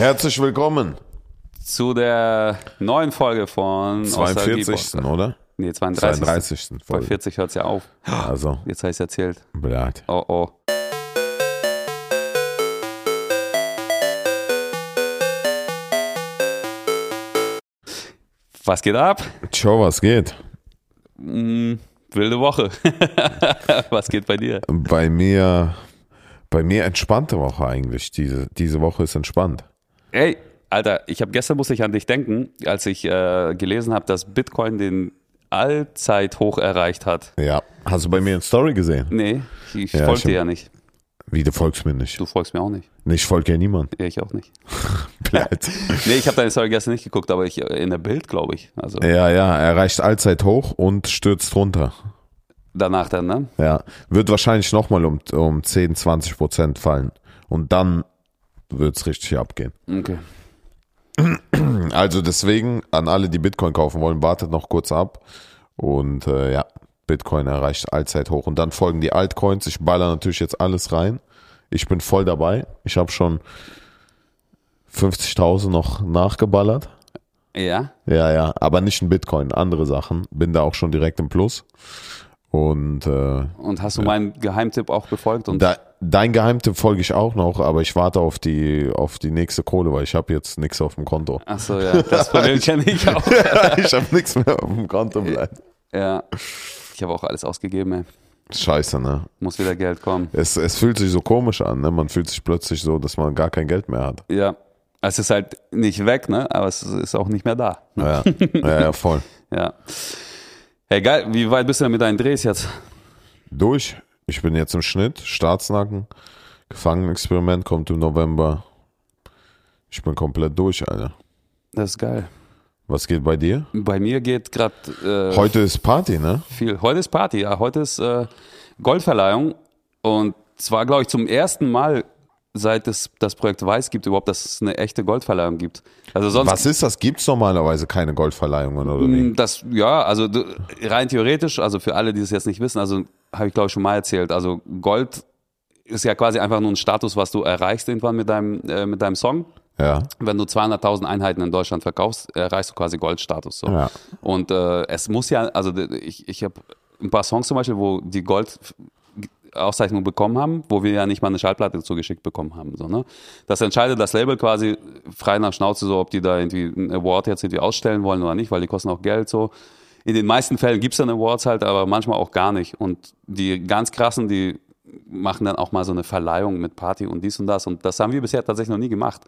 Herzlich willkommen. zu der neuen Folge von 42. Nostalgie-Podcast. oder? Nee, 32. 32. Bei Folge. 40 hört es ja auf. Also, Jetzt habe ich es erzählt. blöd. Oh oh. Was geht ab? Ciao, was geht? Hm, wilde Woche. Was geht bei dir? Bei mir, bei mir entspannte Woche eigentlich. Diese, diese Woche ist entspannt. Ey, Alter, ich habe gestern musste ich an dich denken, als ich äh, gelesen habe, dass Bitcoin den Allzeithoch erreicht hat. Ja. Hast du bei mir eine Story gesehen? Nee, ich Ja, folge dir ja nicht. Wie, du folgst mir nicht. Du folgst mir auch nicht. Nee, Ich folge ja niemand. Ja, ich auch nicht. Blöd. Nee, ich habe deine Story gestern nicht geguckt, aber ich äh, in der Bild, glaube ich. Also Ja, ja, er erreicht allzeit hoch und stürzt runter. danach dann, ne? Ja. Wird wahrscheinlich nochmal um, um 10, 20 Prozent fallen. Und dann wird's richtig abgehen. Okay. Also deswegen an alle, die Bitcoin kaufen wollen, wartet noch kurz ab. Und äh, ja, Bitcoin erreicht allzeit hoch. Und dann folgen die Altcoins. Ich baller natürlich jetzt alles rein. Ich bin voll dabei. Ich habe schon 50.000 noch nachgeballert. Ja. Ja, ja, aber nicht in Bitcoin, andere Sachen. Bin da auch schon direkt im Plus. Und äh, Und hast du meinen Geheimtipp auch befolgt? Und da, dein Geheimtipp folge ich auch noch, aber ich warte auf die auf die nächste Kohle, weil ich habe jetzt nichts auf dem Konto. Ach so, ja, das Problem kenne ich auch. ich habe nichts mehr auf dem Konto bleiben. Ja. Ich habe auch alles ausgegeben, ey. Scheiße, ne? Muss wieder Geld kommen. Es, es fühlt sich so komisch an, ne? Man fühlt sich plötzlich so, dass man gar kein Geld mehr hat. Ja. Es ist halt nicht weg, ne? Aber es ist auch nicht mehr da. Ja, ja, ja voll. Ja. Hey, geil. Wie weit bist du denn mit deinen Drehs jetzt? Durch. Ich bin jetzt im Schnitt, Staatsnacken. Gefangenexperiment kommt im November. Ich bin komplett durch, Alter. Das ist geil. Was geht bei dir? Bei mir geht gerade äh, Heute ist Party, ne? viel. Heute ist Party, ja. Heute ist äh, Goldverleihung. Und zwar, glaube ich, zum ersten Mal, seit es das Projekt Weiß gibt, überhaupt, dass es eine echte Goldverleihung gibt. Also sonst. Was ist das? Gibt's normalerweise keine Goldverleihungen oder wie? Das, ja, also rein theoretisch, also für alle, die es jetzt nicht wissen, also habe ich glaube ich schon mal erzählt, also Gold ist ja quasi einfach nur ein Status, was du erreichst irgendwann mit deinem, äh, mit deinem Song. Ja. Wenn du 200.000 Einheiten in Deutschland verkaufst, erreichst du quasi Goldstatus. So. Ja. Und äh, es muss ja, also ich, ich habe ein paar Songs zum Beispiel, wo die Gold Auszeichnung bekommen haben, wo wir ja nicht mal eine Schallplatte zugeschickt bekommen haben. So, ne? Das entscheidet das Label quasi frei nach Schnauze, so ob die da irgendwie einen Award jetzt irgendwie ausstellen wollen oder nicht, weil die kosten auch Geld so. In den meisten Fällen gibt's dann Awards halt, aber manchmal auch gar nicht. Und die ganz krassen, die machen dann auch mal so eine Verleihung mit Party und dies und das. Und das haben wir bisher tatsächlich noch nie gemacht.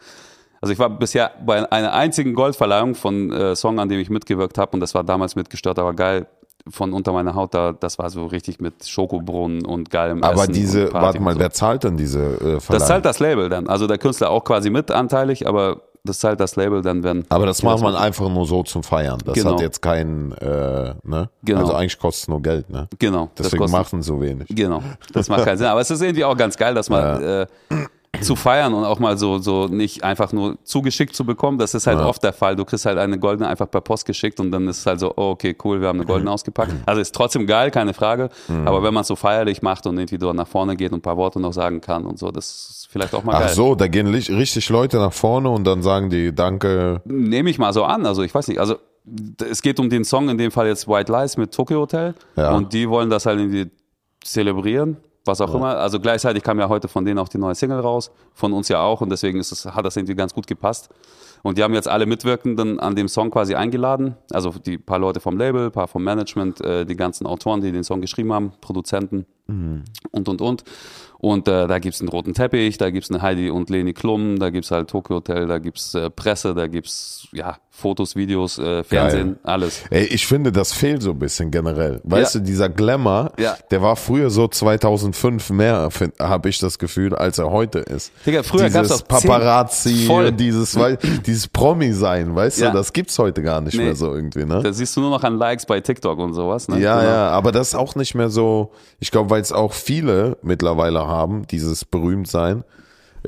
Also ich war bisher bei einer einzigen Goldverleihung von äh, Song, an dem ich mitgewirkt habe und das war damals mit Gestört, aber geil von unter meiner Haut da, das war so richtig mit Schokobrunnen und geilem Aber Essen diese, warte mal, so. wer zahlt denn diese äh, Das Verleihung? zahlt das Label dann. Also der Künstler auch quasi mitanteilig, aber das zahlt das Label dann, wenn. aber das macht man einfach nur so zum Feiern. Das Genau. hat jetzt keinen, äh, ne? Genau. Also eigentlich kostet es nur Geld, ne? Genau. das Deswegen kostet- machen so wenig. Genau, das macht keinen Sinn. Aber es ist irgendwie auch ganz geil, dass man äh, zu feiern und auch mal so, so nicht einfach nur zugeschickt zu bekommen. Das ist halt oft der Fall. Du kriegst halt eine goldene einfach per Post geschickt und dann ist es halt so, oh, okay, cool, wir haben eine goldene ausgepackt. Also ist trotzdem geil, keine Frage. Aber wenn man es so feierlich macht und irgendwie dort nach vorne geht und ein paar Worte noch sagen kann und so, das ist vielleicht auch mal Ach geil. so, da gehen richtig Leute nach vorne und dann sagen die Danke. Nehme ich mal so an. Also ich weiß nicht, also es geht um den Song, in dem Fall jetzt White Lies mit Tokyo Hotel. Ja. Und die wollen das halt irgendwie zelebrieren, was auch immer. Also gleichzeitig kam ja heute von denen auch die neue Single raus, von uns ja auch. Und deswegen ist es, hat das irgendwie ganz gut gepasst. Und die haben jetzt alle Mitwirkenden an dem Song quasi eingeladen. Also die paar Leute vom Label, paar vom Management, äh, die ganzen Autoren, die den Song geschrieben haben, Produzenten und, und, und. Und äh, da gibt's einen roten Teppich, da gibt's eine Heidi und Leni Klum, da gibt's halt Tokyo Hotel, da gibt's äh, Presse, da gibt's ja Fotos, Videos, äh, Fernsehen, alles. Ey, ich finde, das fehlt so ein bisschen generell. Weißt Ja. du, dieser Glamour, Ja. der war früher so 2005 mehr, habe ich das Gefühl, als er heute ist. Digga, früher gab's dieses auch Paparazzi Voll. dieses, dieses Promi-Sein, weißt Ja. du, das gibt's heute gar nicht Nee. mehr so irgendwie, ne? Das siehst du nur noch an Likes bei TikTok und sowas. Ne? Ja, Genau. ja, aber das ist auch nicht mehr so, ich glaube, weil es auch viele mittlerweile haben, dieses Berühmtsein,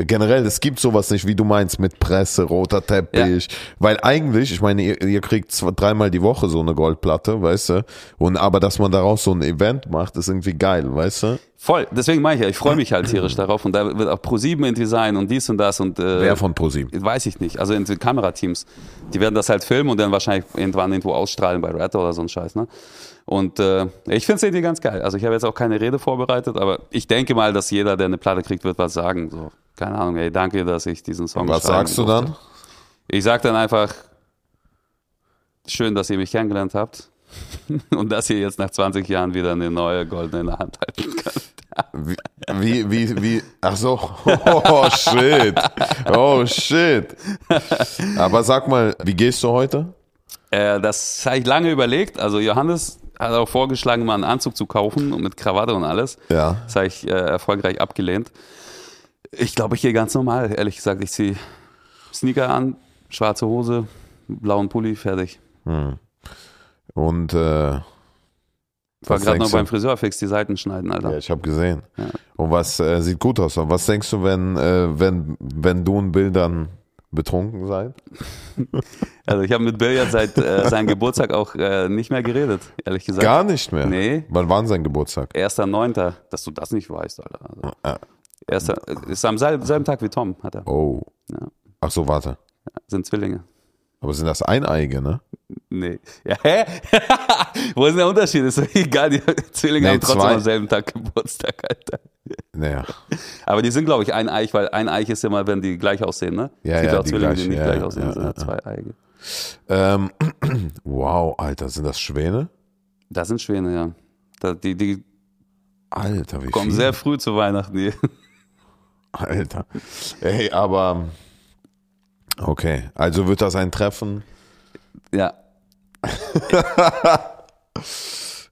Generell, es gibt sowas nicht, wie du meinst, mit Presse, roter Teppich. Weil eigentlich, ich meine, ihr, ihr kriegt zwei, dreimal die Woche so eine Goldplatte, weißt du? Und aber dass man daraus so ein Event macht, ist irgendwie geil, weißt du? Voll, deswegen meine ich ja, ich freue mich halt tierisch darauf und da wird auch Pro7 irgendwie sein und dies und das und äh, Wer von ProSieben? weiß ich nicht, also in den Kamerateams, die werden das halt filmen und dann wahrscheinlich irgendwann irgendwo ausstrahlen bei Red oder so ein Scheiß, ne? Und äh, ich finde es irgendwie ganz geil. Also ich habe jetzt auch keine Rede vorbereitet, aber ich denke mal, dass jeder, der eine Platte kriegt, wird was sagen. So, keine Ahnung, ey, danke, dass ich diesen Song Was sagst du dann? Ich sag dann einfach, schön, dass ihr mich kennengelernt habt und dass ihr jetzt nach 20 Jahren wieder eine neue goldene in der Hand halten könnt. Wie, wie, wie, wie, ach so, oh shit, oh shit. Aber sag mal, wie gehst du heute? Äh, das habe ich lange überlegt. Also Johannes hat auch vorgeschlagen, mal einen Anzug zu kaufen und mit Krawatte und alles. Ja. Das habe ich äh, erfolgreich abgelehnt. Ich glaube, ich gehe ganz normal. Ehrlich gesagt, ich ziehe Sneaker an, schwarze Hose, blauen Pulli, fertig. Und äh, Ich war gerade noch du? beim Friseur fix die Seiten schneiden, Alter. ja, ich habe gesehen. Und was äh, sieht gut aus? Und was denkst du, wenn, äh, wenn, wenn du in Bildern betrunken seid? Also ich habe mit Bill jetzt seit äh, seinem Geburtstag auch äh, nicht mehr geredet, ehrlich gesagt. Gar nicht mehr. Nee. Wann war denn sein Geburtstag? 1.9., dass du das nicht weißt, Alter. Also, Ah, erster, ist am selben, selben Tag wie Tom, hat er. Oh. Ja. Ach so, warte. Sind Zwillinge. Aber sind das Eineige, ne? Nee. Ja, hä? Wo ist denn der Unterschied? Ist doch egal, die Zwillinge Nee, haben trotzdem zwei. am selben Tag Geburtstag, Alter. Naja. Aber die sind, glaube ich, ein Eich, weil ein Eich ist immer, wenn die gleich aussehen, ne? Ja, es gibt ja, auch die Zwillinge, gleich, die nicht ja, gleich ja, aussehen, ja, sind ja, ja zwei Eige. Ähm, wow, Alter, sind das Schwäne? Das sind Schwäne, ja. Die, die Alter, wie kommen viel? sehr früh zu Weihnachten. Die. Alter. Ey, aber okay, also wird das ein Treffen? Ja.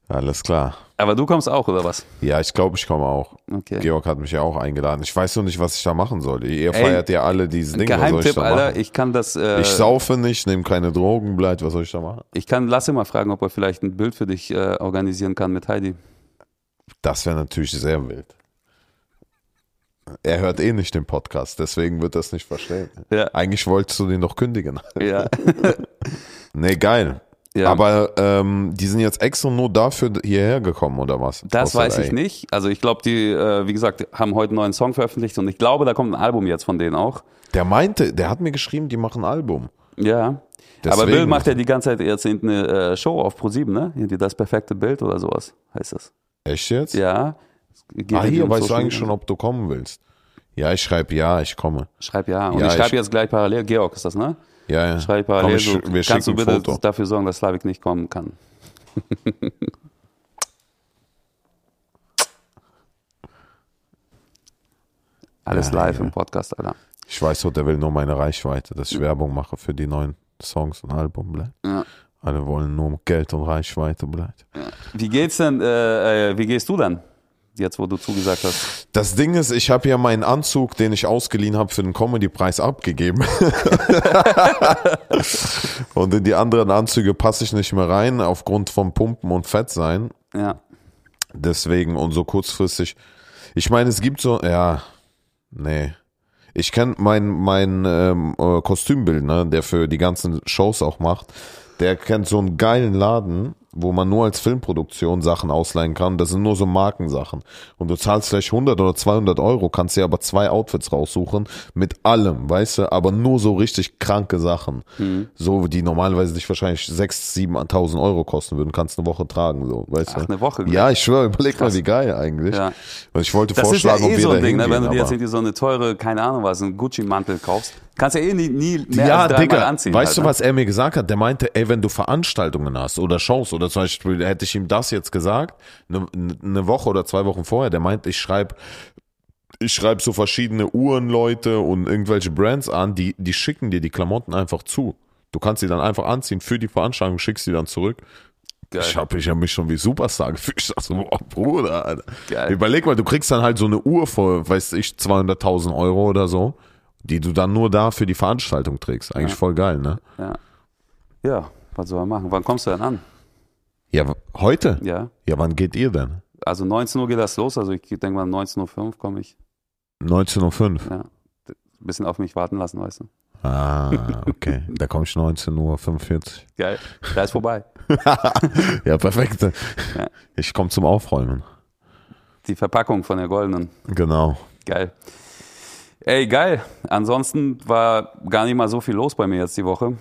Alles klar. Aber du kommst auch, oder was? Ja, ich glaube, ich komme auch. Okay. Georg hat mich ja auch eingeladen. Ich weiß noch nicht, was ich da machen soll. Ihr Ey, feiert ja alle diese Dinge. Ich Geheimtipp, da Alter, ich kann das. Äh, Ich saufe nicht, nehme keine Drogen, bleibt. Was soll ich da machen? ich kann Lasse mal fragen, ob er vielleicht ein Bild für dich äh, organisieren kann mit Heidi. Das wäre natürlich sehr wild. Er hört eh nicht den Podcast, deswegen wird das nicht verstehen. Ja. Eigentlich wolltest du den doch kündigen. Ja. Nee, geil. Ja. Aber ähm, die sind jetzt extra nur dafür hierher gekommen, oder was? Das Aus weiß ich nicht. Also ich glaube, die, äh, wie gesagt, haben heute einen neuen Song veröffentlicht und ich glaube, da kommt ein Album jetzt von denen auch. Der meinte, der hat mir geschrieben, die machen ein Album. Ja. Deswegen- Aber Bill macht ja die ganze Zeit jetzt eine äh, Show auf Pro7, ne? Irgendwie das perfekte Bild oder sowas heißt das. Echt jetzt? Ja. Ah, hier weißt du eigentlich schon, ob du kommen willst. Ja, ich schreibe ja, ich komme. Schreib ja. Und Ja, ich schreibe ich- jetzt gleich parallel. Georg ist das, ne? Ja, ja. Schreib Komm, parallel. ich, so, wir kannst du bitte Foto. dafür sorgen, dass Slavik nicht kommen kann? Alles Ja, live ja. im Podcast, Alter. Ich weiß doch, der will nur meine Reichweite, dass ich Werbung mache für die neuen Songs und Album bleibt. Ja. Alle wollen nur Geld und Reichweite bleibt. Wie geht's denn, äh, äh, wie gehst du dann? Jetzt, wo du zugesagt hast. Das Ding ist, ich habe ja meinen Anzug, den ich ausgeliehen habe, für den Comedy-Preis abgegeben. und in die anderen Anzüge passe ich nicht mehr rein, aufgrund vom Pumpen und Fettsein. Ja. Deswegen und so kurzfristig. Ich meine, es gibt so, ja, nee. Ich kenne mein, mein ähm, äh, Kostümbildner, der für die ganzen Shows auch macht. Der kennt so einen geilen Laden, wo man nur als Filmproduktion Sachen ausleihen kann. Das sind nur so Markensachen. Und du zahlst vielleicht 100 oder 200 Euro, kannst dir aber zwei Outfits raussuchen mit allem, weißt du, aber nur so richtig kranke Sachen. So, die normalerweise dich wahrscheinlich 6.000, 7.000 Euro kosten würden, kannst eine Woche tragen, so, weißt Ach, du. eine Woche gleich. Ja, ich schwöre, überleg mal, Krass. wie geil eigentlich. Ja. Und ich wollte Das ist ja vorschlagen, eh ob wir so ein Ding, ne? wenn du dir jetzt irgendwie so eine teure, keine Ahnung was, einen Gucci-Mantel kaufst, kannst du ja eh nie, nie mehr ja, als Digga, anziehen. weißt halt, du, ne? was er mir gesagt hat? Der meinte, ey, wenn du Veranstaltungen hast oder Shows oder zum Beispiel, hätte ich ihm das jetzt gesagt, eine, eine Woche oder zwei Wochen vorher, der meinte, ich schreibe ich schreibe so verschiedene Uhrenleute und irgendwelche Brands an, die, die schicken dir die Klamotten einfach zu. Du kannst sie dann einfach anziehen für die Veranstaltung, schickst sie dann zurück. Geil. Ich habe ich hab mich schon wie Superstar gefühlt. Ich dachte so, boah, Bruder, Alter. Geil. Überleg mal, du kriegst dann halt so eine Uhr für, weiß ich, 200.000 Euro oder so, die du dann nur da für die Veranstaltung trägst. Eigentlich voll geil, ne? Ja. ja, was soll man machen? Wann kommst du denn an? Ja, heute? Ja. Ja, wann geht ihr denn? Also 19 Uhr geht das los, also ich denke mal 19.05 Uhr komme ich. 19.05 Uhr. Ja. Ein bisschen auf mich warten lassen, weißt du. Ah, okay. Da komme ich 19.45 Uhr. Geil. Da ist vorbei. Ja, perfekt. Ja. Ich komme zum Aufräumen. Die Verpackung von der goldenen. Genau. Geil. Ey, geil. Ansonsten war gar nicht mal so viel los bei mir jetzt die Woche.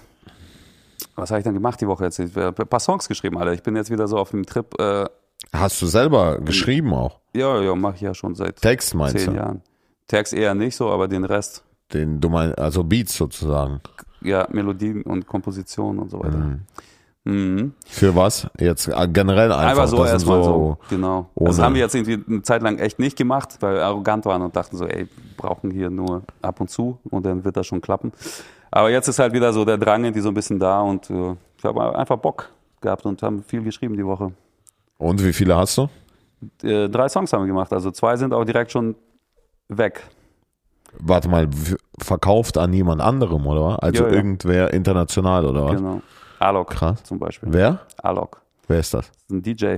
Was habe ich dann gemacht die Woche jetzt? Ich habe ein paar Songs geschrieben, Alter. Ich bin jetzt wieder so auf dem Trip. Äh, Hast du selber geschrieben auch? ja, ja, mache ich ja schon seit Text meinst zehn du? Jahren. Text eher nicht so, aber den Rest. Den du meinst, also Beats sozusagen. Ja, Melodien und Komposition und so weiter. Mhm. Für was? Jetzt äh, generell einfach. Einfach so das erstmal so, genau. Das ohne- haben wir jetzt irgendwie eine Zeit lang echt nicht gemacht, weil wir arrogant waren und dachten so, ey, wir brauchen hier nur ab und zu und dann wird das schon klappen. Aber jetzt ist halt wieder so der Drang irgendwie so ein bisschen da und äh, ich habe einfach Bock gehabt und haben viel geschrieben die Woche. Und wie viele hast du? Äh, drei Songs haben wir gemacht, also zwei sind auch direkt schon weg. Warte mal, verkauft an jemand anderem, oder? was? Also Ja, ja. irgendwer international, oder was? Genau. Alok Krass. zum Beispiel. Wer? Alok. Wer ist das? Das ist ein DJ.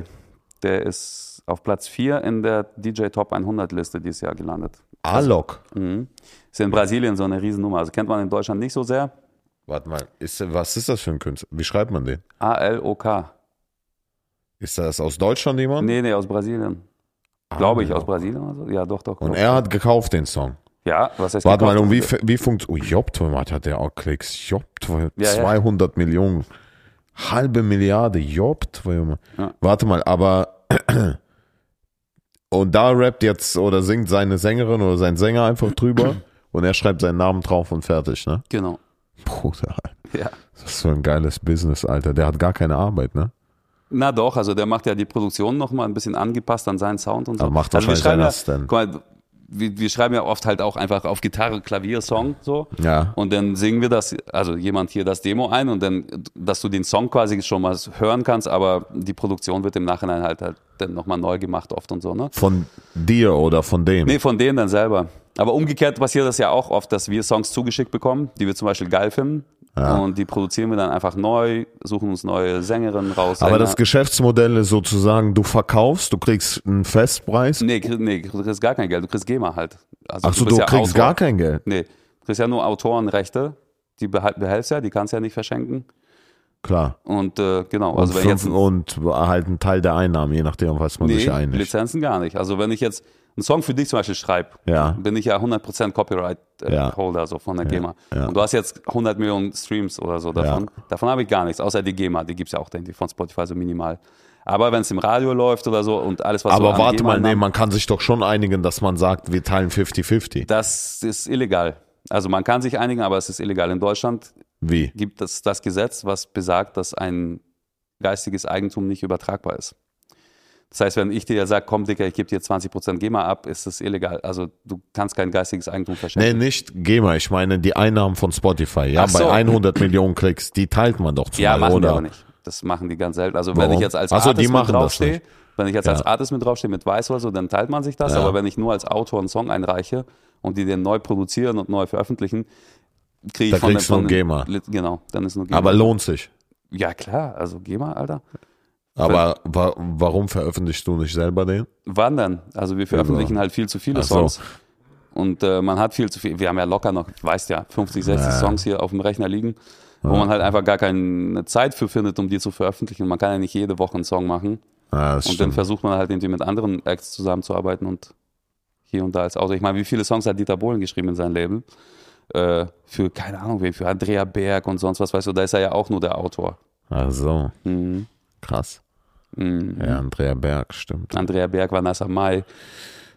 Der ist auf Platz 4 in der DJ Top 100 Liste dieses Jahr gelandet. Alok. Mhm. Ist in Brasilien so eine Riesennummer. Also kennt man in Deutschland nicht so sehr. Warte mal, ist, was ist das für ein Künstler? Wie schreibt man den? A-L-O-K. Ist das aus Deutschland jemand? Nee, nee, aus Brasilien. Glaube ich, aus Brasilien oder so? Ja, doch, doch. Und doch. er hat gekauft den Song. Ja, was heißt Warte mal, und wie, wie funktioniert. Oh, Jobt, was hat der auch Klicks? Jobt, Ja, ja. 200 Millionen. Halbe Milliarde, Jobt. Ja. Warte mal, aber. Und da rappt jetzt oder singt seine Sängerin oder sein Sänger einfach drüber und er schreibt seinen Namen drauf und fertig, ne? Genau. Bruder, Ja. das ist so ein geiles Business, Alter. Der hat gar keine Arbeit, ne? Na doch, also der macht ja die Produktion nochmal ein bisschen angepasst an seinen Sound und so. Aber macht also wahrscheinlich seinen guck mal, wir, wir schreiben ja oft halt auch einfach auf Gitarre, Klavier, Song so. Ja. Und dann singen wir das, also jemand hier das Demo ein und dann, dass du den Song quasi schon mal hören kannst, aber die Produktion wird im Nachhinein halt, halt dann nochmal neu gemacht oft und so, ne? Von dir oder von dem? Nee, von denen dann selber. Aber umgekehrt passiert das ja auch oft, dass wir Songs zugeschickt bekommen, die wir zum Beispiel geil finden. Ja. Und die produzieren wir dann einfach neu, suchen uns neue Sängerinnen raus. Aber Sänger. das Geschäftsmodell ist sozusagen, du verkaufst, du kriegst einen Festpreis. Nee, nee, du kriegst gar kein Geld, du kriegst GEMA halt. Also Achso, du bist ja kriegst Autor. gar kein Geld. Nee, du kriegst ja nur Autorenrechte, die behältst ja, die kannst du ja nicht verschenken. Klar. Und äh, genau, Und, also wenn jetzt und halt einen Teil der Einnahmen, je nachdem, was man sich nee, einigt. Lizenzen gar nicht. Also wenn ich jetzt einen Song für dich zum Beispiel schreibe, Ja. bin ich ja 100% Copyright-Holder Ja. so von der GEMA. ja. Und du hast jetzt 100 Millionen Streams oder so davon. Davon habe ich gar nichts, außer die GEMA, die gibt es ja auch denke ich, von Spotify so minimal. Aber wenn es im Radio läuft oder so und alles, was so Aber an warte mal, nee, man kann sich doch schon einigen, dass man sagt, wir teilen 50-50. Das ist illegal. Also man kann sich einigen, aber es ist illegal. In Deutschland Wie? gibt es das Gesetz, was besagt, dass ein geistiges Eigentum nicht übertragbar ist. Das heißt, wenn ich dir ja sage, komm Dicker, ich gebe dir 20% GEMA ab, ist das illegal. Also du kannst kein geistiges Eigentum Nee, verschenken. nicht GEMA, ich meine die Einnahmen von Spotify. Ja, so. bei 100 Millionen Klicks, die teilt man doch ja, zumal, machen oder? wir aber nicht. Das machen die ganz selten. Also wenn Warum? ich jetzt als Ach so, die Artist mit machen draufstehe, wenn ich jetzt Ja. als Artist mit draufstehe, mit Weiß oder so, dann teilt man sich das. Ja. Aber wenn ich nur als Autor einen Song einreiche und die den neu produzieren und neu veröffentlichen, kriege Da ich von kriegst du von nur GEMA. Genau, dann ist nur GEMA. Aber lohnt sich. ja klar, also GEMA, Alter. Aber wa warum veröffentlichst du nicht selber den? Wann denn? Also wir veröffentlichen halt viel zu viele so. Songs. Und äh, man hat viel zu viel. Wir haben ja locker noch, ich weiß ja, 50, 60 Ja. Songs hier auf dem Rechner liegen, wo man halt einfach gar keine Zeit für findet, um die zu veröffentlichen. Man kann ja nicht jede Woche einen Song machen. Ah, das Und dann stimmt. versucht man halt irgendwie mit anderen Acts zusammenzuarbeiten und hier und da als Autor. Ich meine, wie viele Songs hat Dieter Bohlen geschrieben in seinem Label? Äh, für, keine Ahnung, wen, für Andrea Berg und sonst was, weißt du, da ist er ja auch nur der Autor. Ach so, Mhm. krass. Mhm. Ja, Andrea Berg, stimmt. Andrea Berg, Vanessa Mai,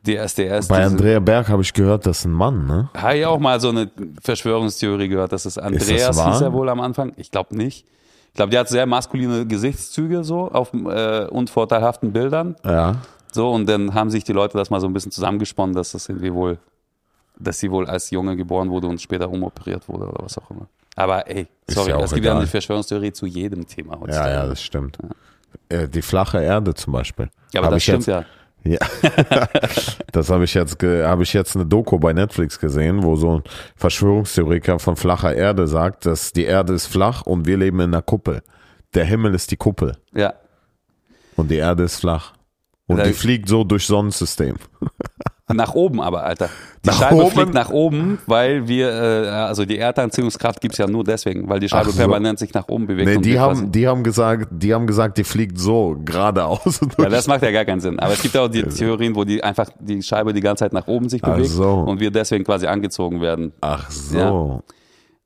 DSDS. Bei diese- Andrea Berg habe ich gehört, das ist ein Mann, ne? Habe ich auch mal so eine Verschwörungstheorie gehört, dass es Andreas wahr? hieß er wohl am Anfang. Ich glaube nicht. Ich glaube, der hat sehr maskuline Gesichtszüge so auf äh, unvorteilhaften Bildern. Ja. So, und dann haben sich die Leute das mal so ein bisschen zusammengesponnen, dass das irgendwie wohl, dass sie wohl als Junge geboren wurde und später umoperiert wurde oder was auch immer. Aber ey, sorry, ja es gibt ja eine Verschwörungstheorie zu jedem Thema Ja, heutzutage. ja, das stimmt. Äh, Die flache Erde zum Beispiel. Ja, aber Hab das stimmt ja. Ja. das habe ich jetzt habe ich jetzt eine Doku bei Netflix gesehen, wo so ein Verschwörungstheoretiker von flacher Erde sagt, dass die Erde ist flach und wir leben in einer Kuppel. Der Himmel ist die Kuppel Ja, und die Erde ist flach. Und Da- die fliegt so durch Sonnensystem. Nach oben aber, Alter. Die Nach Scheibe oben? fliegt nach oben, weil wir, äh, also die Erdanziehungskraft gibt's ja nur deswegen, weil die Scheibe so. permanent sich nach oben bewegt. Nee, die haben, die haben gesagt, die haben gesagt, die fliegt so geradeaus. Ja, das macht ja gar keinen Sinn. Aber es gibt ja auch die Theorien, wo die einfach die Scheibe die ganze Zeit nach oben sich bewegt so. und wir deswegen quasi angezogen werden. Ach so.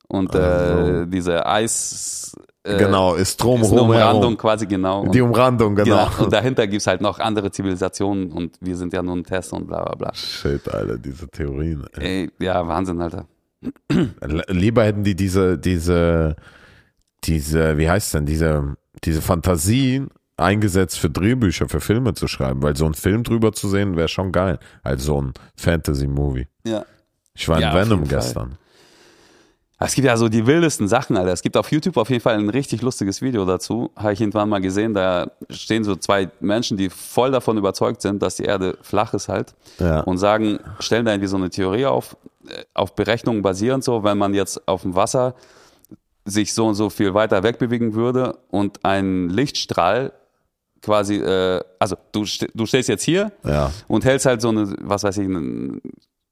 Und äh, diese Eis äh, genau, ist ist eine drumherum. Umrandung herum. quasi genau. Und, Die Umrandung, genau. genau. Und dahinter gibt's halt noch andere Zivilisationen und wir sind ja nur ein Test und bla bla bla. Shit, Alter, diese Theorien. ey. Ey, ja, Wahnsinn, Alter. Lieber hätten die diese, diese, diese, wie heißt denn, diese, diese Fantasien eingesetzt für Drehbücher, für Filme zu schreiben, weil so ein Film drüber zu sehen wäre schon geil, als so ein Fantasy-Movie. Ja. Ich war in Ja, Venom gestern. Es gibt ja so die wildesten Sachen, Alter. Es gibt auf YouTube auf jeden Fall ein richtig lustiges Video dazu. Habe ich irgendwann mal gesehen. Da stehen so zwei Menschen, die voll davon überzeugt sind, dass die Erde flach ist halt. Ja. Und sagen, stellen da irgendwie so eine Theorie auf, äh, auf Berechnungen basierend so, wenn man jetzt auf dem Wasser sich so und so viel weiter wegbewegen würde und ein Lichtstrahl quasi, äh, also du, du stehst jetzt hier Ja. und hältst halt so eine, was weiß ich, ein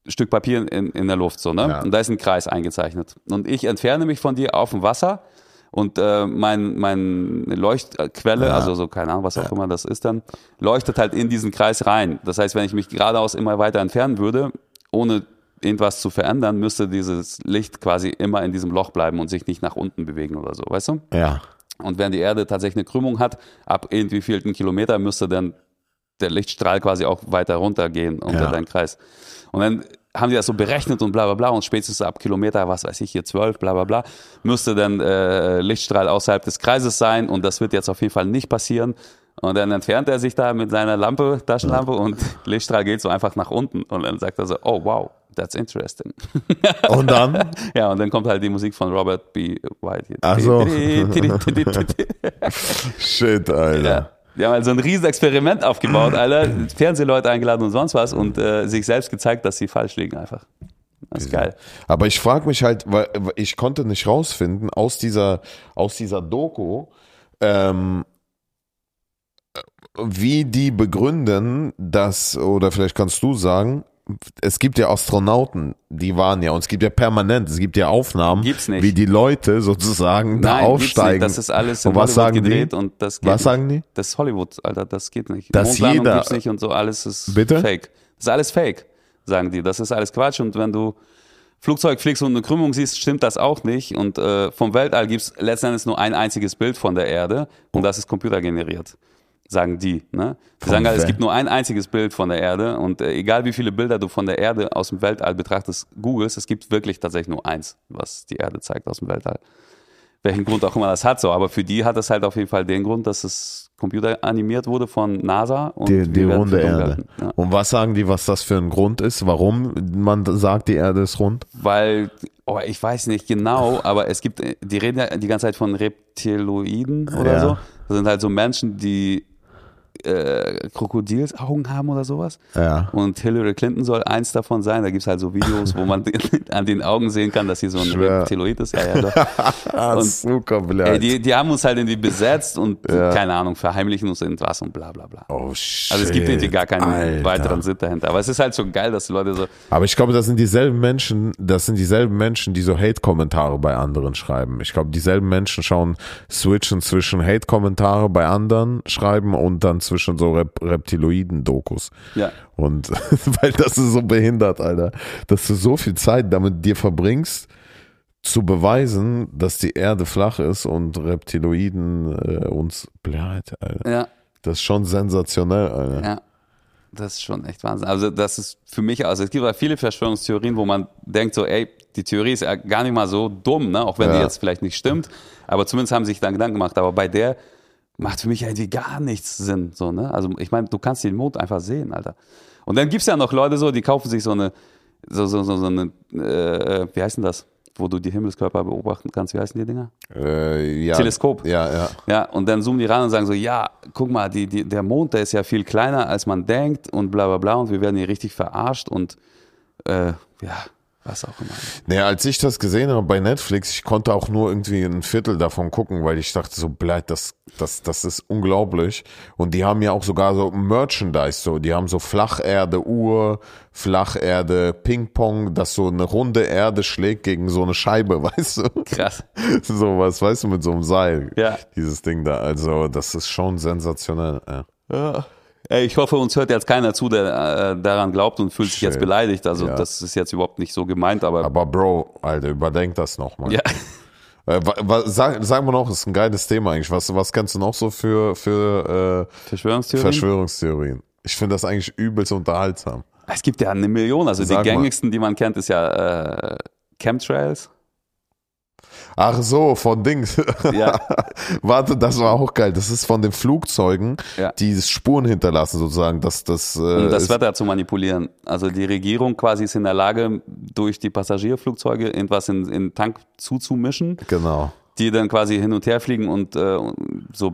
Stück Papier in, in der Luft, so, ne? Ja. Und da ist ein Kreis eingezeichnet. Und ich entferne mich von dir auf dem Wasser und äh, mein, mein Leuchtquelle, Ja. also so, keine Ahnung, was auch immer das ist dann, leuchtet halt in diesen Kreis rein. Das heißt, wenn ich mich geradeaus immer weiter entfernen würde, ohne irgendwas zu verändern, müsste dieses Licht quasi immer in diesem Loch bleiben und sich nicht nach unten bewegen oder so, weißt du? Ja. Und wenn die Erde tatsächlich eine Krümmung hat, ab irgendwie vierten Kilometer müsste dann der Lichtstrahl quasi auch weiter runtergehen unter Ja. deinen Kreis. Und dann haben die das so berechnet und bla bla bla und spätestens ab Kilometer, was weiß ich, hier zwölf, bla bla bla, müsste dann äh, Lichtstrahl außerhalb des Kreises sein und das wird jetzt auf jeden Fall nicht passieren. Und dann entfernt er sich da mit seiner Lampe, Taschenlampe und Lichtstrahl geht so einfach nach unten. Und dann sagt er so, oh wow, that's interesting. Und dann? ja, und dann kommt halt die Musik von Robert B. White. hier. Ach so. Ja. Shit, Alter. Die haben halt so ein riesen Experiment aufgebaut, Alter. Fernsehleute eingeladen und sonst was und äh, sich selbst gezeigt, dass sie falsch liegen einfach. Das ist geil. Aber ich frage mich halt, weil weil ich konnte nicht rausfinden aus dieser, aus dieser Doku, ähm, wie die begründen, dass, oder vielleicht kannst du sagen, es gibt ja Astronauten, die waren ja, und es gibt ja permanent, es gibt ja Aufnahmen, wie die Leute sozusagen da Nein, gibt's aufsteigen. nicht. Das ist alles in und was Hollywood sagen gedreht die? und das geht Was nicht. sagen die? Das ist Hollywood, Alter, das geht nicht. Mondlandung jeder- gibt's nicht und so, alles ist Bitte? fake. Das ist alles fake, sagen die. Das ist alles Quatsch und wenn du Flugzeug fliegst und eine Krümmung siehst, stimmt das auch nicht. Und äh, vom Weltall gibt's letzten Endes nur ein einziges Bild von der Erde und das ist computergeneriert. Sagen die. Ne? Die sagen halt, es gibt nur ein einziges Bild von der Erde und äh, egal wie viele Bilder du von der Erde aus dem Weltall betrachtest, googelst, es gibt wirklich tatsächlich nur eins, was die Erde zeigt aus dem Weltall. Welchen Grund auch immer das hat so, aber für die hat es halt auf jeden Fall den Grund, dass es computeranimiert wurde von NASA und Die, die runde Erde. Ja. Und was sagen die, was das für ein Grund ist, warum man sagt, die Erde ist rund? Weil, oh, ich weiß nicht genau, aber es gibt, äh, die reden ja die ganze Zeit von Reptiloiden oder Ja. so. Das sind halt so Menschen, die äh, Krokodilsaugen haben oder sowas. Ja. Und Hillary Clinton soll eins davon sein. Da gibt's halt so Videos, wo man an den Augen sehen kann, dass sie so ein. Reptiloid ist. Ja, ja, doch. Und- super. Ey, die, die haben uns halt irgendwie besetzt und Ja. keine Ahnung, verheimlichen uns irgendwas und bla bla bla. oh shit. Also es gibt irgendwie gar keinen Alter. weiteren Sinn dahinter. Aber es ist halt so geil, dass die Leute so, Aber ich glaube, das sind dieselben Menschen, das sind dieselben Menschen, die so Hate-Kommentare bei anderen schreiben. Ich glaube, dieselben Menschen schauen, switchen zwischen Hate-Kommentare bei anderen schreiben und dann zwischen so Rep Reptiloiden-Dokus. ja. Und weil das ist so behindert, Alter, dass du so viel Zeit damit dir verbringst, zu beweisen, dass die Erde flach ist und Reptiloiden äh, uns bleibt, Alter. Ja, Das ist schon sensationell, Alter. ja. Das ist schon echt Wahnsinn. Also das ist für mich, also es gibt auch viele Verschwörungstheorien, wo man denkt so, ey, die Theorie ist ja gar nicht mal so dumm, ne? auch wenn die Ja. jetzt vielleicht nicht stimmt, aber zumindest haben sie sich dann Gedanken gemacht. Aber bei der macht für mich irgendwie gar nichts Sinn. So, ne? Also ich meine, du kannst den Mond einfach sehen, Alter. Und dann gibt's ja noch Leute so, die kaufen sich so eine, so, so, so, so eine, äh, wie heißt denn das? Wo du die Himmelskörper beobachten kannst, wie heißen die Dinger? Äh, ja. Teleskop. Ja, ja. Ja, und dann zoomen die ran und sagen so, ja, guck mal, die, die, der Mond, der ist ja viel kleiner, als man denkt und bla bla bla und wir werden hier richtig verarscht und äh, ja, was auch immer. Nee, als ich das gesehen habe bei Netflix, ich konnte auch nur irgendwie ein Viertel davon gucken, weil ich dachte so, bleibt das, das, das ist unglaublich. Und die haben ja auch sogar so Merchandise, so, die haben so Flacherde Uhr, Flacherde Ping-Pong, das so eine runde Erde schlägt gegen so eine Scheibe, weißt du? Krass. So was, weißt du, mit so einem Seil. Ja. Dieses Ding da. Also, das ist schon sensationell. Ja. Ja. Ey, ich hoffe, uns hört jetzt keiner zu, der äh, daran glaubt und fühlt sich jetzt beleidigt. Also Ja. das ist jetzt überhaupt nicht so gemeint, aber, Aber Bro, Alter, überdenk das nochmal. ja. Äh, sag, sag mal noch, ist ein geiles Thema eigentlich. Was, was kennst du noch so für, für äh, Verschwörungstheorien. Verschwörungstheorien? Ich finde das eigentlich übelst unterhaltsam. es gibt ja eine Million. Also Sag die mal. gängigsten, die man kennt, ist ja äh, Chemtrails. Ach so, von Dings. Ja. Warte, das war auch geil. Das ist von den Flugzeugen, Ja. die Spuren hinterlassen sozusagen. Das, das, äh, um das Wetter zu manipulieren. Also die Regierung quasi ist in der Lage, durch die Passagierflugzeuge irgendwas in, in den Tank zuzumischen, Genau. die dann quasi hin und her fliegen und äh, so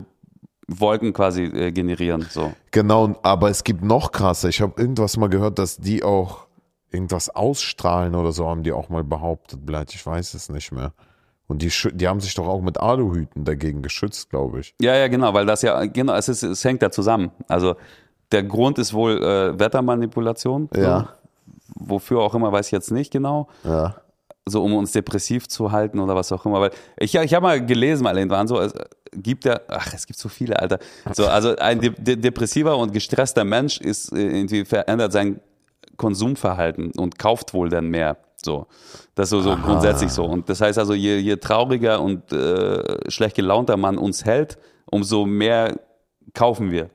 Wolken quasi äh, generieren. So. Genau, aber es gibt noch krasser. Ich habe irgendwas mal gehört, dass die auch irgendwas ausstrahlen oder so, haben die auch mal behauptet. Bleibt, ich weiß es nicht mehr. Und die, die haben sich doch auch mit Aluhüten dagegen geschützt, glaube ich. Ja, ja, genau, weil das ja, genau, es, ist, es hängt ja zusammen. Also der Grund ist wohl äh, Wettermanipulation. So. Ja. Wofür auch immer, weiß ich jetzt nicht genau. Ja. so um uns depressiv zu halten oder was auch immer. Weil ich, ich habe mal gelesen, mal irgendwann so, es gibt ja, ach, es gibt so viele, Alter. So, also ein de de depressiver und gestresster Mensch ist äh, irgendwie verändert sein Konsumverhalten und kauft wohl dann mehr. So, das ist so, so grundsätzlich so. Und das heißt also, je, je trauriger und äh, schlecht gelaunter man uns hält, umso mehr kaufen wir.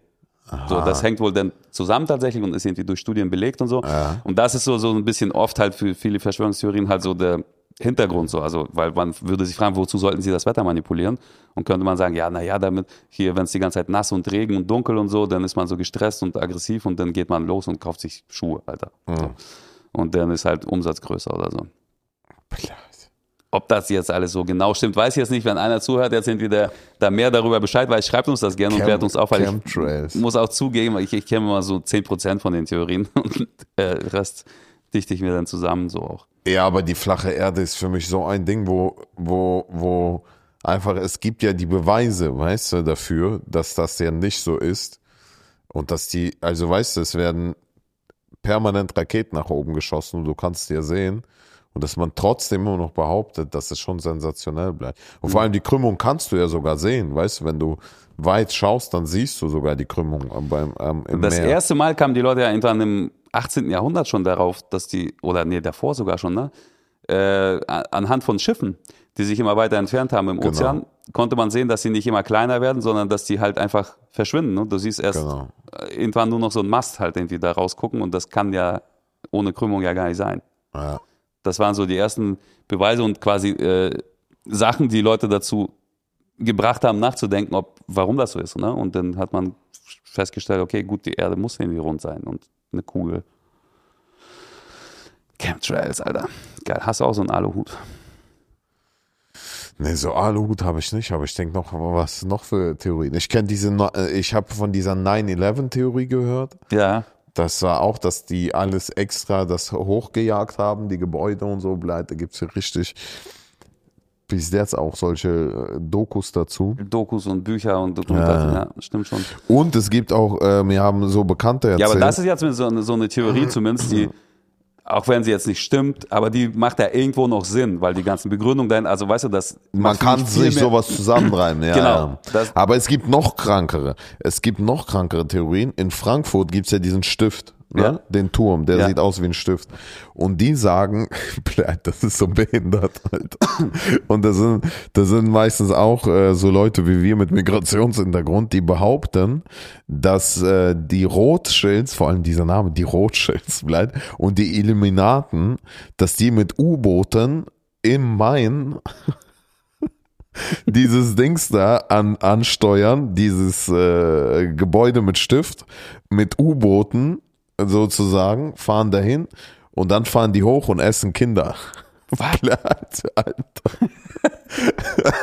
So, das hängt wohl dann zusammen tatsächlich und ist irgendwie durch Studien belegt und so. Und das ist so, so ein bisschen oft halt für viele Verschwörungstheorien halt so der Hintergrund so. Also, weil man würde sich fragen, wozu sollten sie das Wetter manipulieren? Und könnte man sagen, ja, na ja, damit hier, wenn es die ganze Zeit nass und Regen und dunkel und so, dann ist man so gestresst und aggressiv und dann geht man los und kauft sich Schuhe, Alter. So. Und dann ist halt Umsatz größer oder so. Ob das jetzt alles so genau stimmt, weiß ich jetzt nicht. Wenn einer zuhört, jetzt sind wieder da mehr darüber Bescheid weiß, schreibt uns das gerne und klärt uns auf, weil ich muss auch zugeben, ich, ich kenne mal so 10% von den Theorien und äh, Rest dichte ich mir dann zusammen so auch. Ja, aber die flache Erde ist für mich so ein Ding, wo, wo, wo einfach, es gibt ja die Beweise, weißt du, dafür, dass das ja nicht so ist. Und dass die, also weißt du, es werden permanent Raketen nach oben geschossen und du kannst ja sehen. Und dass man trotzdem immer noch behauptet, dass es schon sensationell bleibt. Und vor allem die Krümmung kannst du ja sogar sehen, weißt du, wenn du weit schaust, dann siehst du sogar die Krümmung beim, ähm, im Das Meer. erste Mal kamen die Leute ja irgendwann im 18. Jahrhundert schon darauf, dass die, oder nee, davor sogar schon, ne? Äh, anhand von Schiffen, die sich immer weiter entfernt haben im Genau. Ozean, konnte man sehen, dass sie nicht immer kleiner werden, sondern dass die halt einfach verschwinden. Ne? Du siehst erst Genau. äh, irgendwann nur noch so ein Mast halt irgendwie da rausgucken und das kann ja ohne Krümmung ja gar nicht sein. Ja. Das waren so die ersten Beweise und quasi äh, Sachen, die Leute dazu gebracht haben, nachzudenken, ob warum das so ist. Ne? Und dann hat man festgestellt, okay, gut, die Erde muss irgendwie rund sein und eine Kugel. Chemtrails, Alter. Geil. Hast du auch so einen Aluhut? Nee, so Aluhut habe ich nicht, aber ich denke noch, was noch für Theorien. Ich kenne diese, äh, ich habe von dieser 9-11-Theorie gehört. Ja. Das war auch, dass die alles extra das hochgejagt haben, die Gebäude und so bleibt. Da gibt's ja richtig, bis jetzt auch solche äh, Dokus dazu. Dokus und Bücher und Dokumentationen, ja, stimmt schon. Und es gibt auch, äh, wir haben so Bekannte erzählt. Ja, aber das ist ja zumindest so eine, so eine Theorie, zumindest die, auch wenn sie jetzt nicht stimmt, aber die macht ja irgendwo noch Sinn, weil die ganzen Begründungen dahin, also weißt du, das Man kann sich sowas zusammenreimen, ja. Genau, ja. Aber es gibt noch krankere. Es gibt noch krankere Theorien. In Frankfurt gibt's ja diesen Stift, ne? Ja. den Turm, der Ja. sieht aus wie ein Stift. Und die sagen, das ist so behindert, Alter. Und das sind, das sind meistens auch äh, so Leute wie wir mit Migrationshintergrund, die behaupten, dass äh, die Rothschilds, vor allem dieser Name, die Rothschilds bleibt, und die Illuminaten, dass die mit U-Booten im Main dieses Dings da an, ansteuern, dieses äh, Gebäude mit Stift, mit U-Booten sozusagen, fahren dahin und dann fahren die hoch und essen Kinder. Was? Alter.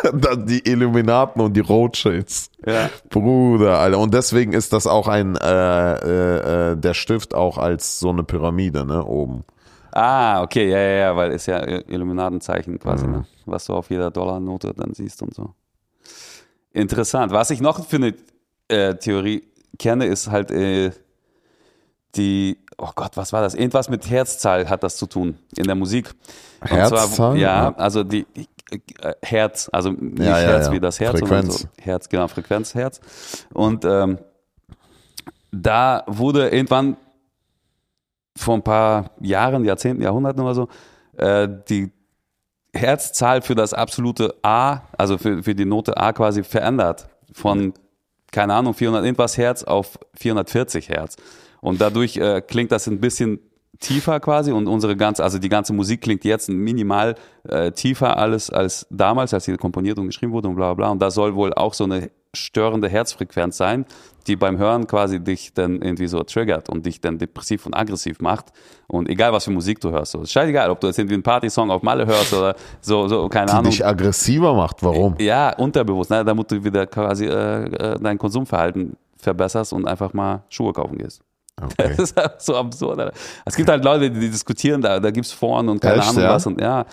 Dann die Illuminaten und die Rothschilds. Ja. Bruder, Alter. Und deswegen ist das auch ein, äh, äh, äh, der Stift auch als so eine Pyramide, ne, oben. Ah, okay, ja, ja, ja, weil ist ja Illuminatenzeichen quasi, Mhm. ne? was du auf jeder Dollarnote dann siehst und so. Interessant. Was ich noch für eine äh, Theorie kenne, ist halt äh, die, oh Gott, was war das? Irgendwas mit Herzzahl hat das zu tun in der Musik. Herzzahl? ja, Ja. also die äh, Herz, also nicht Ja, ja, Herz ja. wie das Herz, Frequenz. so Herz, genau, Frequenzherz. Und ähm, da wurde irgendwann vor ein paar Jahren, Jahrzehnten, Jahrhunderten oder so, äh, die Herzzahl für das absolute A, also für, für die Note A quasi verändert. Von, keine Ahnung, 400 irgendwas Hertz auf 440 Hertz. Und dadurch äh, klingt das ein bisschen tiefer quasi und unsere ganze, also die ganze Musik klingt jetzt minimal äh, tiefer alles als damals, als sie komponiert und geschrieben wurde und bla bla bla. Und da soll wohl auch so eine störende Herzfrequenz sein, die beim Hören quasi dich dann irgendwie so triggert und dich dann depressiv und aggressiv macht. Und egal was für Musik du hörst, so ist scheißegal, ob du jetzt irgendwie einen Partysong auf Malle hörst oder so, so keine Die Ahnung. dich aggressiver macht. Warum? Ja, unterbewusst, ne? damit du wieder quasi äh, äh, dein Konsumverhalten verbesserst und einfach mal Schuhe kaufen gehst. Okay. Das ist halt so absurd. Es gibt halt Leute, die diskutieren, da, da gibt's Foren und keine Echt, Ahnung ja? was. Und ja,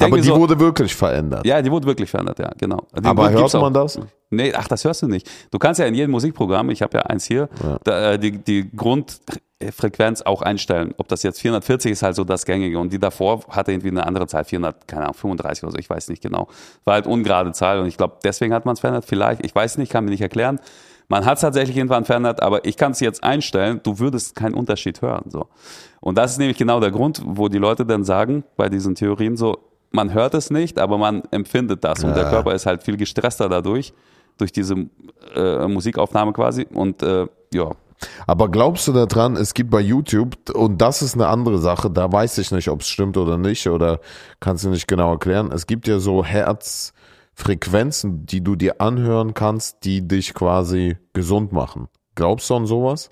Aber die so, wurde wirklich verändert. ja, die wurde wirklich verändert, ja, genau. Den Aber hört gibt's auch. man das? Nee, ach, das hörst du nicht. Du kannst ja in jedem Musikprogramm, ich habe ja eins hier, da, äh, die, die Grundfrequenz auch einstellen. Ob das jetzt 440 ist halt so das Gängige und die davor hatte irgendwie eine andere Zahl, 400, keine Ahnung, 35 oder so, ich weiß nicht genau. War halt ungerade Zahl und ich glaube, deswegen hat man es verändert. Vielleicht, ich weiß nicht, kann mir nicht erklären. Man hat es tatsächlich irgendwann verändert, aber ich kann es jetzt einstellen, du würdest keinen Unterschied hören. So. Und das ist nämlich genau der Grund, wo die Leute dann sagen, bei diesen Theorien so, man hört es nicht, aber man empfindet das. Und der Ja. Körper ist halt viel gestresster dadurch, durch diese äh, Musikaufnahme quasi. Und äh, ja, Aber glaubst du daran, es gibt bei YouTube, und das ist eine andere Sache, da weiß ich nicht, ob es stimmt oder nicht, oder kannst du nicht genau erklären. Es gibt ja so Herzfrequenzen, die du dir anhören kannst, die dich quasi gesund machen. Glaubst du an sowas?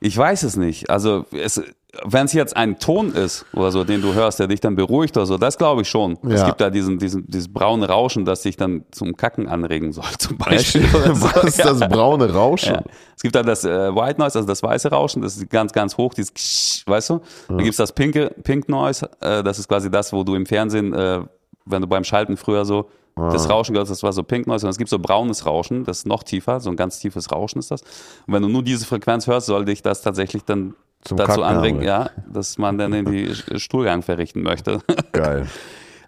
ich weiß es nicht. Also es, wenn es jetzt ein Ton ist oder so, den du hörst, der dich dann beruhigt oder so, das glaube ich schon. Es Ja. gibt da diesen, diesen, dieses braune Rauschen, das dich dann zum Kacken anregen soll, zum Beispiel. oder so. Was ist das braune Rauschen? Ja. Es gibt dann das äh, White Noise, also das weiße Rauschen, das ist ganz, ganz hoch, dieses Ksch, weißt du? Dann gibt's das pinke, Pink Noise, äh, das ist quasi das, wo du im Fernsehen, äh, wenn du beim Schalten früher so das Rauschen gehört, das war so Pink Noise und es gibt so braunes Rauschen, das ist noch tiefer, so ein ganz tiefes Rauschen ist das. Und wenn du nur diese Frequenz hörst, soll dich das tatsächlich dann Zum dazu Kacken anregen, anregen. ja, dass man dann in die Stuhlgang verrichten möchte. Geil.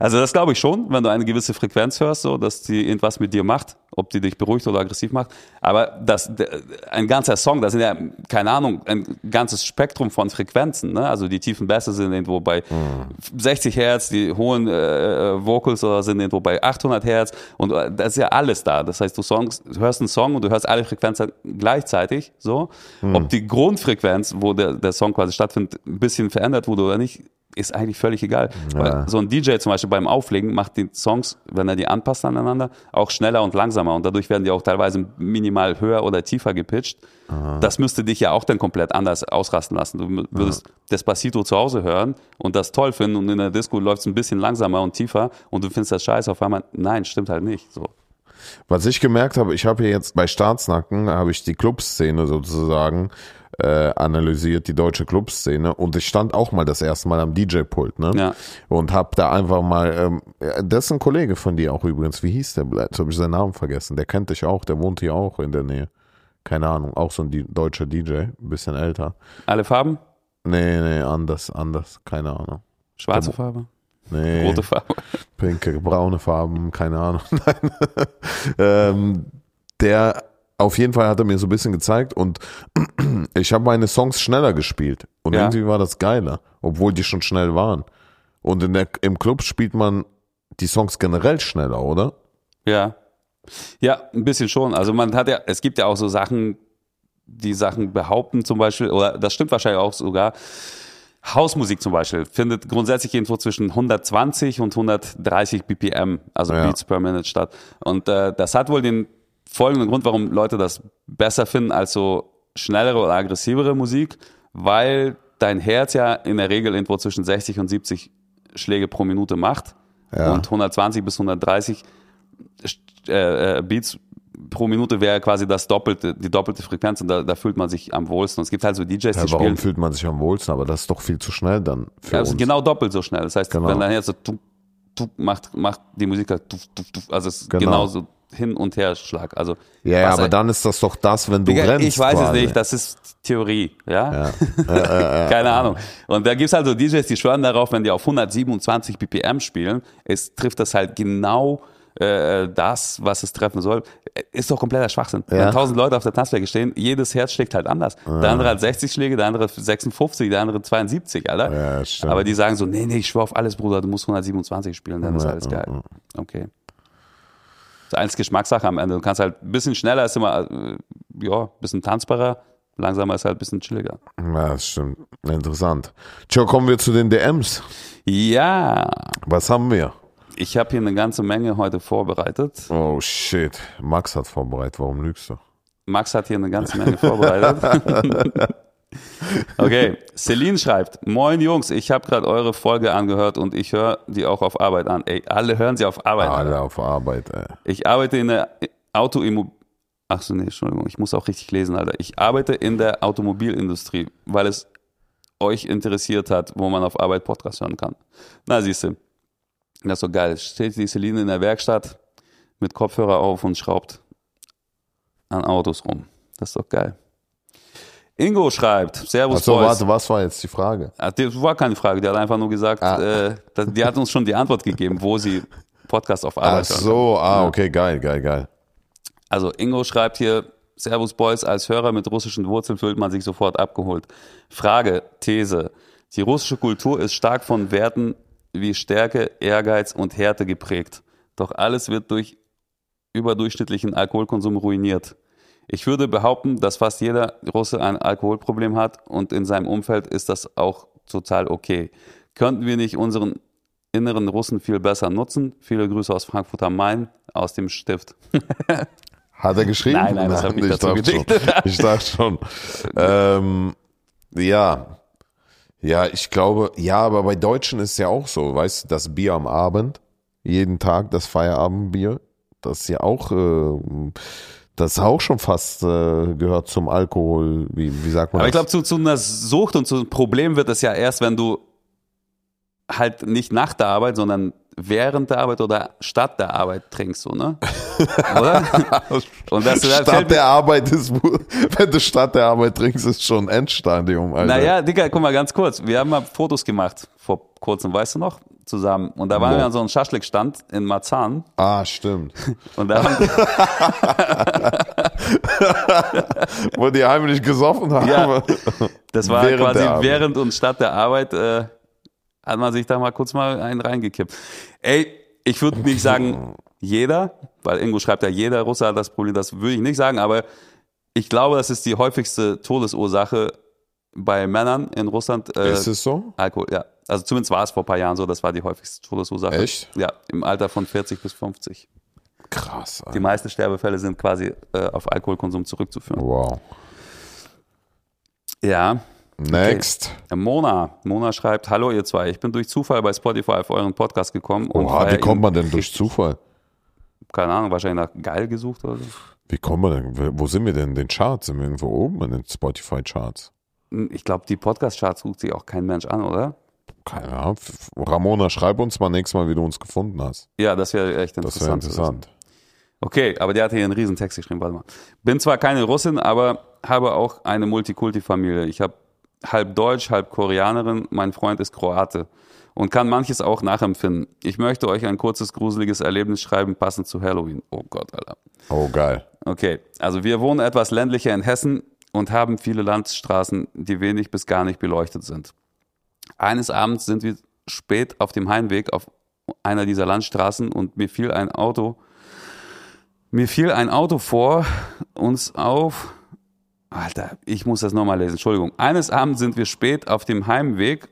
Also das glaube ich schon, wenn du eine gewisse Frequenz hörst, so, dass die irgendwas mit dir macht, ob die dich beruhigt oder aggressiv macht. Aber das, ein ganzer Song, das sind ja, keine Ahnung, ein ganzes Spektrum von Frequenzen. Ne? Also die tiefen Bässe sind irgendwo bei 60 Hertz, die hohen äh, Vocals oder sind irgendwo bei 800 Hertz und äh, das ist ja alles da. Das heißt, du, Songs, hörst einen Song und du hörst alle Frequenzen gleichzeitig. So, ob die Grundfrequenz, wo der, der Song quasi stattfindet, ein bisschen verändert wurde oder nicht, ist eigentlich völlig egal. Weil so ein DJ zum Beispiel beim Auflegen macht die Songs, wenn er die anpasst aneinander, auch schneller und langsamer und dadurch werden die auch teilweise minimal höher oder tiefer gepitcht. Das müsste dich ja auch dann komplett anders ausrasten lassen. Du würdest Despacito zu Hause hören und das toll finden und in der Disco läuft es ein bisschen langsamer und tiefer und du findest das scheiße auf einmal. Nein, stimmt halt nicht. So. Was ich gemerkt habe, ich habe hier jetzt bei Staatsnacken, habe ich die Clubszene sozusagen äh, analysiert, die deutsche Clubszene. Und ich stand auch mal das erste Mal am DJ-Pult, ne? Ja. Und habe da einfach mal, ähm, das ist ein Kollege von dir auch übrigens. Wie hieß der? Jetzt habe ich seinen Namen vergessen. Der kennt dich auch, der wohnt hier auch in der Nähe. Keine Ahnung, auch so ein Di- deutscher DJ, ein bisschen älter. Alle Farben? Nee, nee, anders, anders, keine Ahnung. Schwarze Farbe? Nee. Rote Farbe? pinke, braune Farben, keine Ahnung. Nein. ähm, der auf jeden Fall hat er mir so ein bisschen gezeigt und ich habe meine Songs schneller gespielt und Ja. irgendwie war das geiler, obwohl die schon schnell waren. Und in der, im Club spielt man die Songs generell schneller, oder? Ja. Ja, ein bisschen schon. Also man hat ja, es gibt ja auch so Sachen, die Sachen behaupten zum Beispiel, oder das stimmt wahrscheinlich auch sogar. Hausmusik zum Beispiel findet grundsätzlich irgendwo zwischen 120 und 130 BPM, also Ja. Beats per Minute statt. Und äh, das hat wohl den folgenden Grund, warum Leute das besser finden als so schnellere oder aggressivere Musik, weil dein Herz ja in der Regel irgendwo zwischen 60 und 70 Schläge pro Minute macht Ja. und 120 bis 130 äh, äh, Beats pro Minute wäre quasi das doppelte, die doppelte Frequenz und da, da fühlt man sich am wohlsten. Und es gibt halt so DJs, die Ja, warum spielen fühlt man sich am wohlsten? Aber das ist doch viel zu schnell dann für ja, uns. genau doppelt so schnell. Das heißt, Genau. wenn dann jetzt so tuk, tuk, macht, macht die Musik halt tuf, tuf, tuf, also es ist Genau. genauso hin und her Schlag. Also Ja, ja aber ein- dann ist das doch das, wenn du Digga, rennst. ich weiß quasi. es nicht, das ist Theorie, ja? Ja. Keine Ahnung. Und da gibt's halt so DJs, die schwören darauf, wenn die auf 127 BPM spielen, es trifft das halt genau äh, das, was es treffen soll. Ist doch kompletter Schwachsinn. Wenn 1000 Leute auf der Tanzfläche stehen, jedes Herz schlägt halt anders. Der andere hat 60 Schläge, der andere 56, der andere 72, Alter. Ja. Aber die sagen so, nee, nee, ich schwör auf alles, Bruder, du musst 127 spielen, dann ist alles geil. Okay. Das ist alles Geschmackssache am Ende. Du kannst halt ein bisschen schneller ist immer, äh, ja, ein bisschen tanzbarer, langsamer ist halt ein bisschen chilliger. Ja, das stimmt. Interessant. Tja, kommen wir zu den DMs. Ja, Was haben wir? ich habe hier eine ganze Menge heute vorbereitet. Oh shit. Max hat vorbereitet. Warum lügst du? Max hat hier eine ganze Menge vorbereitet. okay, Celine schreibt, Moin Jungs, ich habe gerade eure Folge angehört und ich höre die auch auf Arbeit an. Ey, alle hören sie auf Arbeit an. Alle auf Arbeit, ey. Ich arbeite in der Autoimmobil... Ach so, nee, Entschuldigung, ich muss auch richtig lesen, Alter. Ich arbeite in der Automobilindustrie, weil es euch interessiert hat, wo man auf Arbeit Podcast hören kann. Na, siehst du, das ist so geil. Steht die Celine in der Werkstatt mit Kopfhörer auf und schraubt an Autos rum. Das ist doch geil. Ingo schreibt, Servus Achso, Boys. warte, was war jetzt die Frage? Ah, Das war keine Frage, die hat einfach nur gesagt, Ah. äh, die hat uns schon die Antwort gegeben, wo sie Podcast auf Ach Arbeit hören. so, ah, okay, geil, geil, geil. Also Ingo schreibt hier, Servus Boys, als Hörer mit russischen Wurzeln fühlt man sich sofort abgeholt. Frage, These. Die russische Kultur ist stark von Werten wie Stärke, Ehrgeiz und Härte geprägt. Doch alles wird durch überdurchschnittlichen Alkoholkonsum ruiniert. Ich würde behaupten, dass fast jeder Russe ein Alkoholproblem hat und in seinem Umfeld ist das auch total okay. Könnten wir nicht unseren inneren Russen viel besser nutzen? Viele Grüße aus Frankfurt am Main, aus dem Stift. Hat er geschrieben? Nein, nein, das hab ich dazu dachte schon. gedichtet. Ich dachte schon. ähm, ja. Ja, ich glaube, ja, aber bei Deutschen ist es ja auch so, weißt du, das Bier am Abend, jeden Tag das Feierabendbier, das ist ja auch, äh, das ist auch schon fast äh, gehört zum Alkohol, wie, wie sagt man Aber ich das? glaube, zu, zu einer Sucht und zu einem Problem wird es ja erst, wenn du halt nicht nach der Arbeit, sondern während der Arbeit oder statt der Arbeit trinkst, so, ne? Oder? Und das, das Statt der Arbeit ist, wenn du statt der Arbeit trinkst, ist schon Endstadium, Alter. Naja, Digga, guck mal ganz kurz. Wir haben mal Fotos gemacht vor kurzem, weißt du noch? Zusammen. Und da waren Wo? wir an so einem Schaschlik-Stand in Marzahn. Ah, stimmt. Und da haben, Wo die heimlich gesoffen haben. Ja. das war Während quasi während und statt der Arbeit, äh, hat man sich da mal kurz mal einen reingekippt. Ey, ich würde nicht sagen jeder, weil Ingo schreibt ja, jeder Russe hat das Problem, das würde ich nicht sagen, aber ich glaube, das ist die häufigste Todesursache bei Männern in Russland. Äh, Ist es so? Alkohol, ja. Also zumindest war es vor ein paar Jahren so, das war die häufigste Todesursache. Echt? Ja, im Alter von 40 bis 50. Krass. Die Alter. meisten Sterbefälle sind quasi äh, auf Alkoholkonsum zurückzuführen. Wow. Ja. Next. Mona. Mona schreibt, hallo ihr zwei, ich bin durch Zufall bei Spotify auf euren Podcast gekommen. Oha, wie kommt man denn durch. Zufall? Keine Ahnung, wahrscheinlich nach geil gesucht oder so. Wie kommen wir denn? Wo sind wir denn in den Charts? Sind wir irgendwo oben in den Spotify-Charts? Hm, Ich glaube, die Podcast-Charts sucht sich auch kein Mensch an, oder? Keine Ahnung. Ramona, schreib uns mal nächstes Mal, wie du uns gefunden hast. Ja, das wäre echt Das wäre interessant. zu wissen. interessant. Okay, aber der hat hier einen riesen Text geschrieben, warte mal. Bin zwar keine Russin, aber habe auch eine Multikulti-Familie. Ich habe halb Deutsch, halb Koreanerin, mein Freund ist Kroate und kann manches auch nachempfinden. Ich möchte euch ein kurzes, gruseliges Erlebnis schreiben, passend zu Halloween. Oh Gott, Alter. Oh, geil. Okay, also wir wohnen etwas ländlicher in Hessen und haben viele Landstraßen, die wenig bis gar nicht beleuchtet sind. Eines Abends sind wir spät auf dem Heimweg auf einer dieser Landstraßen und mir fiel ein Auto, mir fiel ein Auto vor uns auf. Alter, ich muss das nochmal lesen, Entschuldigung. Eines Abends sind wir spät auf dem Heimweg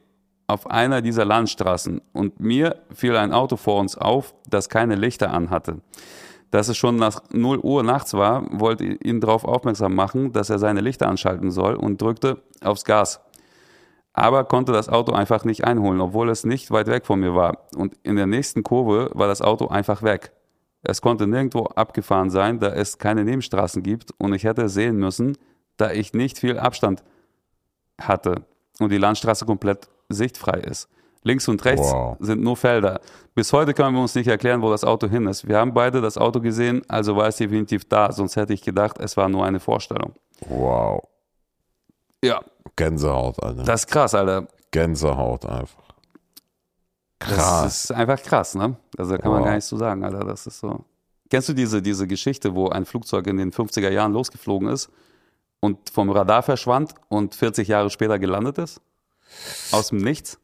auf einer dieser Landstraßen und mir fiel ein Auto vor uns auf, das keine Lichter anhatte. Dass es schon nach 0 Uhr nachts war, wollte ich ihn darauf aufmerksam machen, dass er seine Lichter anschalten soll und drückte aufs Gas. Aber konnte das Auto einfach nicht einholen, obwohl es nicht weit weg von mir war. Und in der nächsten Kurve war das Auto einfach weg. Es konnte nirgendwo abgefahren sein, da es keine Nebenstraßen gibt und ich hätte sehen müssen, da ich nicht viel Abstand hatte und die Landstraße komplett sichtfrei ist. Links und rechts Wow. sind nur Felder. Bis heute können wir uns nicht erklären, wo das Auto hin ist. Wir haben beide das Auto gesehen, also war es definitiv da, sonst hätte ich gedacht, es war nur eine Vorstellung. Wow. Ja, Gänsehaut, Alter. das ist krass, Alter. Gänsehaut einfach. Das Krass. ist einfach krass, ne? Also da kann man Wow. gar nichts zu sagen, Alter. Das ist so. Kennst du diese, diese Geschichte, wo ein Flugzeug in den 50er Jahren losgeflogen ist und vom Radar verschwand und 40 Jahre später gelandet ist? Aus dem Nichts?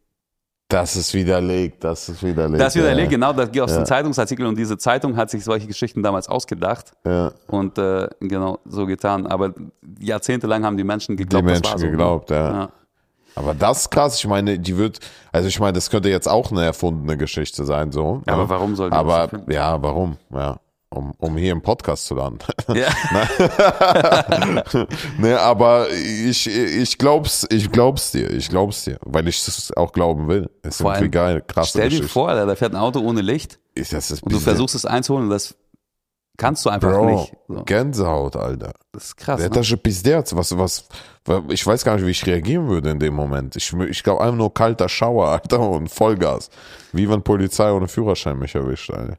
Das ist widerlegt, das ist widerlegt. Das widerlegt, ja. genau, das geht aus Ja. dem Zeitungsartikel und diese Zeitung hat sich solche Geschichten damals ausgedacht Ja, und äh, genau so getan. Aber jahrzehntelang haben die Menschen die geglaubt, das Menschen war so. ne? geglaubt, ja. Ja. Aber das ist krass. Ich meine, die wird, also ich meine, das könnte jetzt auch eine erfundene Geschichte sein, so. Ja, ne? aber warum soll die das Aber ja, warum? Ja, um, um hier im Podcast zu landen. Ja. Ne? ne, aber ich, ich glaub's, ich glaub's dir, ich glaub's dir, weil ich es auch glauben will. Es ist irgendwie geil, krass. Stell dir vor, da fährt ein Auto ohne Licht Ist das ist und du versuchst es einzuholen und das kannst du einfach Bro, nicht. So. Gänsehaut, Alter. Das ist krass. Der ne? Tasche Pizderz, was, was, ich weiß gar nicht, wie ich reagieren würde in dem Moment. Ich, ich glaube, einfach nur kalter Schauer, Alter, und Vollgas. Wie wenn Polizei ohne Führerschein mich erwischt, Alter.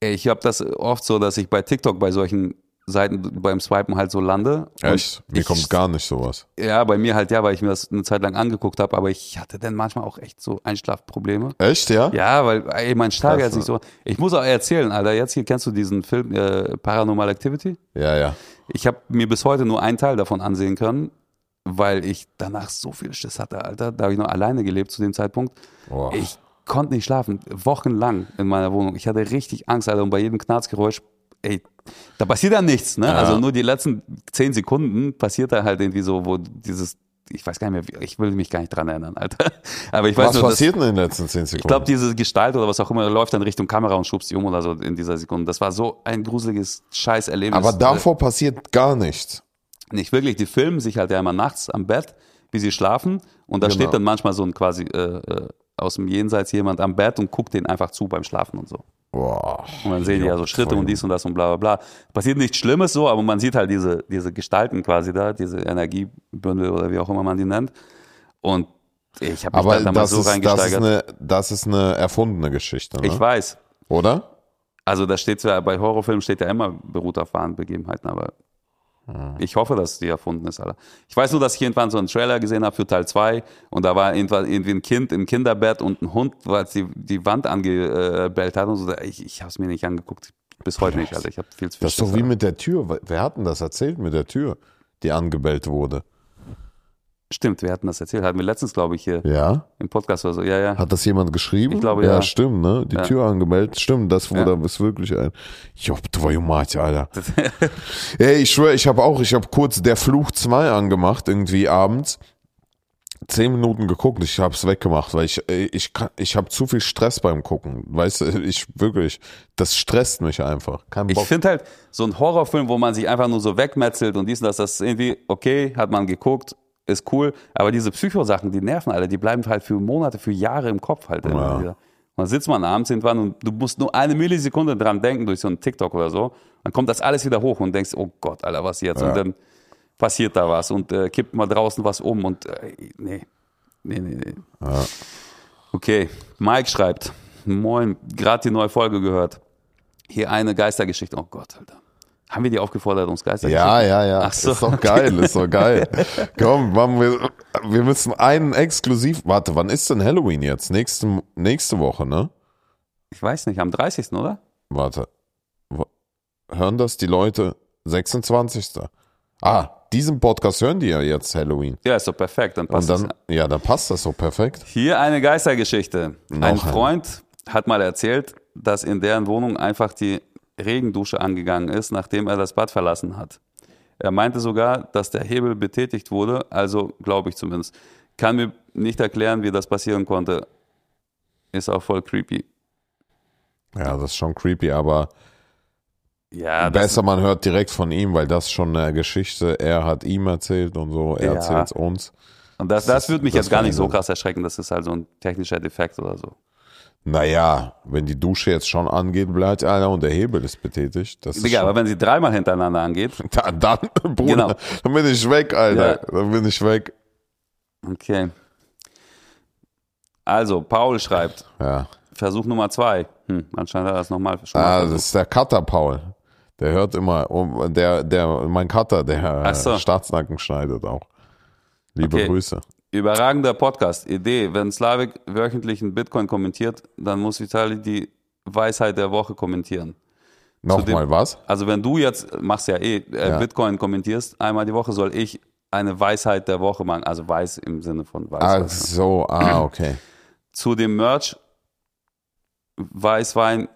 Ich habe das oft so, dass ich bei TikTok bei solchen Seiten beim Swipen halt so lande. Echt? Mir ich, kommt gar nicht sowas. Ja, bei mir halt ja, weil ich mir das eine Zeit lang angeguckt habe, aber ich hatte dann manchmal auch echt so Einschlafprobleme. Echt, ja? Ja, weil ey, mein Krass, ist nicht so. Ich muss auch erzählen, Alter, jetzt hier kennst du diesen Film äh, Paranormal Activity? Ja, ja. Ich habe mir bis heute nur einen Teil davon ansehen können, weil ich danach so viel Schiss hatte, Alter. Da habe ich noch alleine gelebt zu dem Zeitpunkt. Boah. Ich konnte nicht schlafen, wochenlang in meiner Wohnung. Ich hatte richtig Angst, Alter, und bei jedem Knarzgeräusch, ey, da passiert dann nichts, ne? Ja. Also nur die letzten zehn Sekunden passiert da halt irgendwie so, wo dieses, ich weiß gar nicht mehr, ich will mich gar nicht dran erinnern, Alter. Aber ich weiß Was nur, dass, passiert denn in den letzten zehn Sekunden? ich glaube, diese Gestalt oder was auch immer läuft dann Richtung Kamera und schubst die um oder so in dieser Sekunde. Das war so ein gruseliges Scheißerlebnis. Aber davor passiert gar nichts. Nicht wirklich, die filmen sich halt ja immer nachts am Bett, wie sie schlafen und da Genau. steht dann manchmal so ein quasi äh, äh, aus dem Jenseits jemand am Bett und guckt denen einfach zu beim Schlafen und so. Boah. Und dann sehen die ja so Schritte voll. und dies und das und bla bla bla. Passiert nichts Schlimmes so, aber man sieht halt diese, diese Gestalten quasi da, diese Energiebündel oder wie auch immer man die nennt. Und ich habe mich Aber da damals so ist, das, ist reingesteigert. eine, das ist eine erfundene Geschichte, ne? ich weiß. oder? Also da steht zwar, bei Horrorfilmen steht ja immer beruht auf wahren Begebenheiten, aber ich hoffe, dass die erfunden ist, Alter. Ich weiß nur, dass ich irgendwann so einen Trailer gesehen habe für Teil 2 und da war irgendwie ein Kind im Kinderbett und ein Hund, weil die, die Wand angebellt hat und so. Ich, ich habe es mir nicht angeguckt. Bis heute nicht, Alter. Ich habe viel zu viel Das ist doch wie mit der Tür. Wer hat denn das erzählt mit der Tür, die angebellt wurde? Stimmt, wir hatten das erzählt. Hatten wir letztens, glaube ich, hier Ja? im Podcast oder so. Ja, ja. Hat das jemand geschrieben? Ich glaube, ja. ja. stimmt, ne? Die Ja. Tür angemeldet. Stimmt, das wurde Ja. ist wirklich ein. Job, твою мать, Alter. Ey, ich schwöre, ich habe auch, ich habe kurz der Fluch 2 angemacht, irgendwie abends. Zehn Minuten geguckt, ich habe es weggemacht, weil ich, ey, ich, kann- ich habe zu viel Stress beim Gucken. Weißt du, ich wirklich, das stresst mich einfach. Kein Ich Bock. finde halt, so ein Horrorfilm, wo man sich einfach nur so wegmetzelt und dies und das, das ist irgendwie, okay, hat man geguckt, ist cool, aber diese Psychosachen, die nerven alle, die bleiben halt für Monate, für Jahre im Kopf halt. Ja. Und dann sitzt man abends irgendwann und du musst nur eine Millisekunde dran denken durch so einen TikTok oder so, dann kommt das alles wieder hoch und denkst, oh Gott, Alter, was jetzt? Ja. Und dann passiert da was und äh, kippt mal draußen was um und äh, nee, nee, nee, nee. Ja. Okay, Mike schreibt, moin, gerade die neue Folge gehört. Hier eine Geistergeschichte. Oh Gott, Alter. Haben wir die aufgefordert, uns Geistergeschichten? Ja, ja, ja. Ach so. Ist doch geil, ist doch geil. Komm, machen wir, wir müssen einen exklusiv. Warte, wann ist denn Halloween jetzt? Nächste, nächste Woche, ne? Ich weiß nicht, am 30. oder? Warte. Hören das die Leute? 26. Ah, diesen Podcast hören die ja jetzt Halloween. Ja, ist doch perfekt. Dann Und passt dann, das. ja, dann passt das so perfekt. Hier eine Geistergeschichte. Noch ein eine. Freund hat mal erzählt, dass in deren Wohnung einfach die Regendusche angegangen ist, nachdem er das Bad verlassen hat. Er meinte sogar, dass der Hebel betätigt wurde, also glaube ich zumindest. Kann mir nicht erklären, wie das passieren konnte. Ist auch voll creepy. Ja, das ist schon creepy, aber Ja, besser man hört direkt von ihm, weil das schon eine Geschichte, er hat ihm erzählt und so, er Ja. erzählt es uns. und das, das, das- würde mich das jetzt gar nicht so krass erschrecken. Das ist halt so ein technischer Defekt oder so. Naja, wenn die Dusche jetzt schon angeht, bleibt einer und der Hebel ist betätigt. Das ist Digga, aber wenn sie dreimal hintereinander angeht, dann, dann, Bruder, Genau. dann bin ich weg, Alter. Ja. Dann bin ich weg. okay. Also, Paul schreibt, Ja. Versuch Nummer zwei. Hm, anscheinend hat er das nochmal schon Ah, das ist der Cutter, Paul. Der hört immer, um- der, der, mein Cutter, der so. Staatsnacken schneidet auch. Liebe Okay. Grüße. Überragender Podcast. Idee, wenn Slavik wöchentlich einen Bitcoin kommentiert, dann muss Vitali die Weisheit der Woche kommentieren. Nochmal was? Also wenn du jetzt, machst ja eh, äh, Ja. Bitcoin kommentierst, einmal die Woche soll ich eine Weisheit der Woche machen. Also weiß im Sinne von Ach Weisheit. so, ah, okay. Zu dem Merch Weißwein,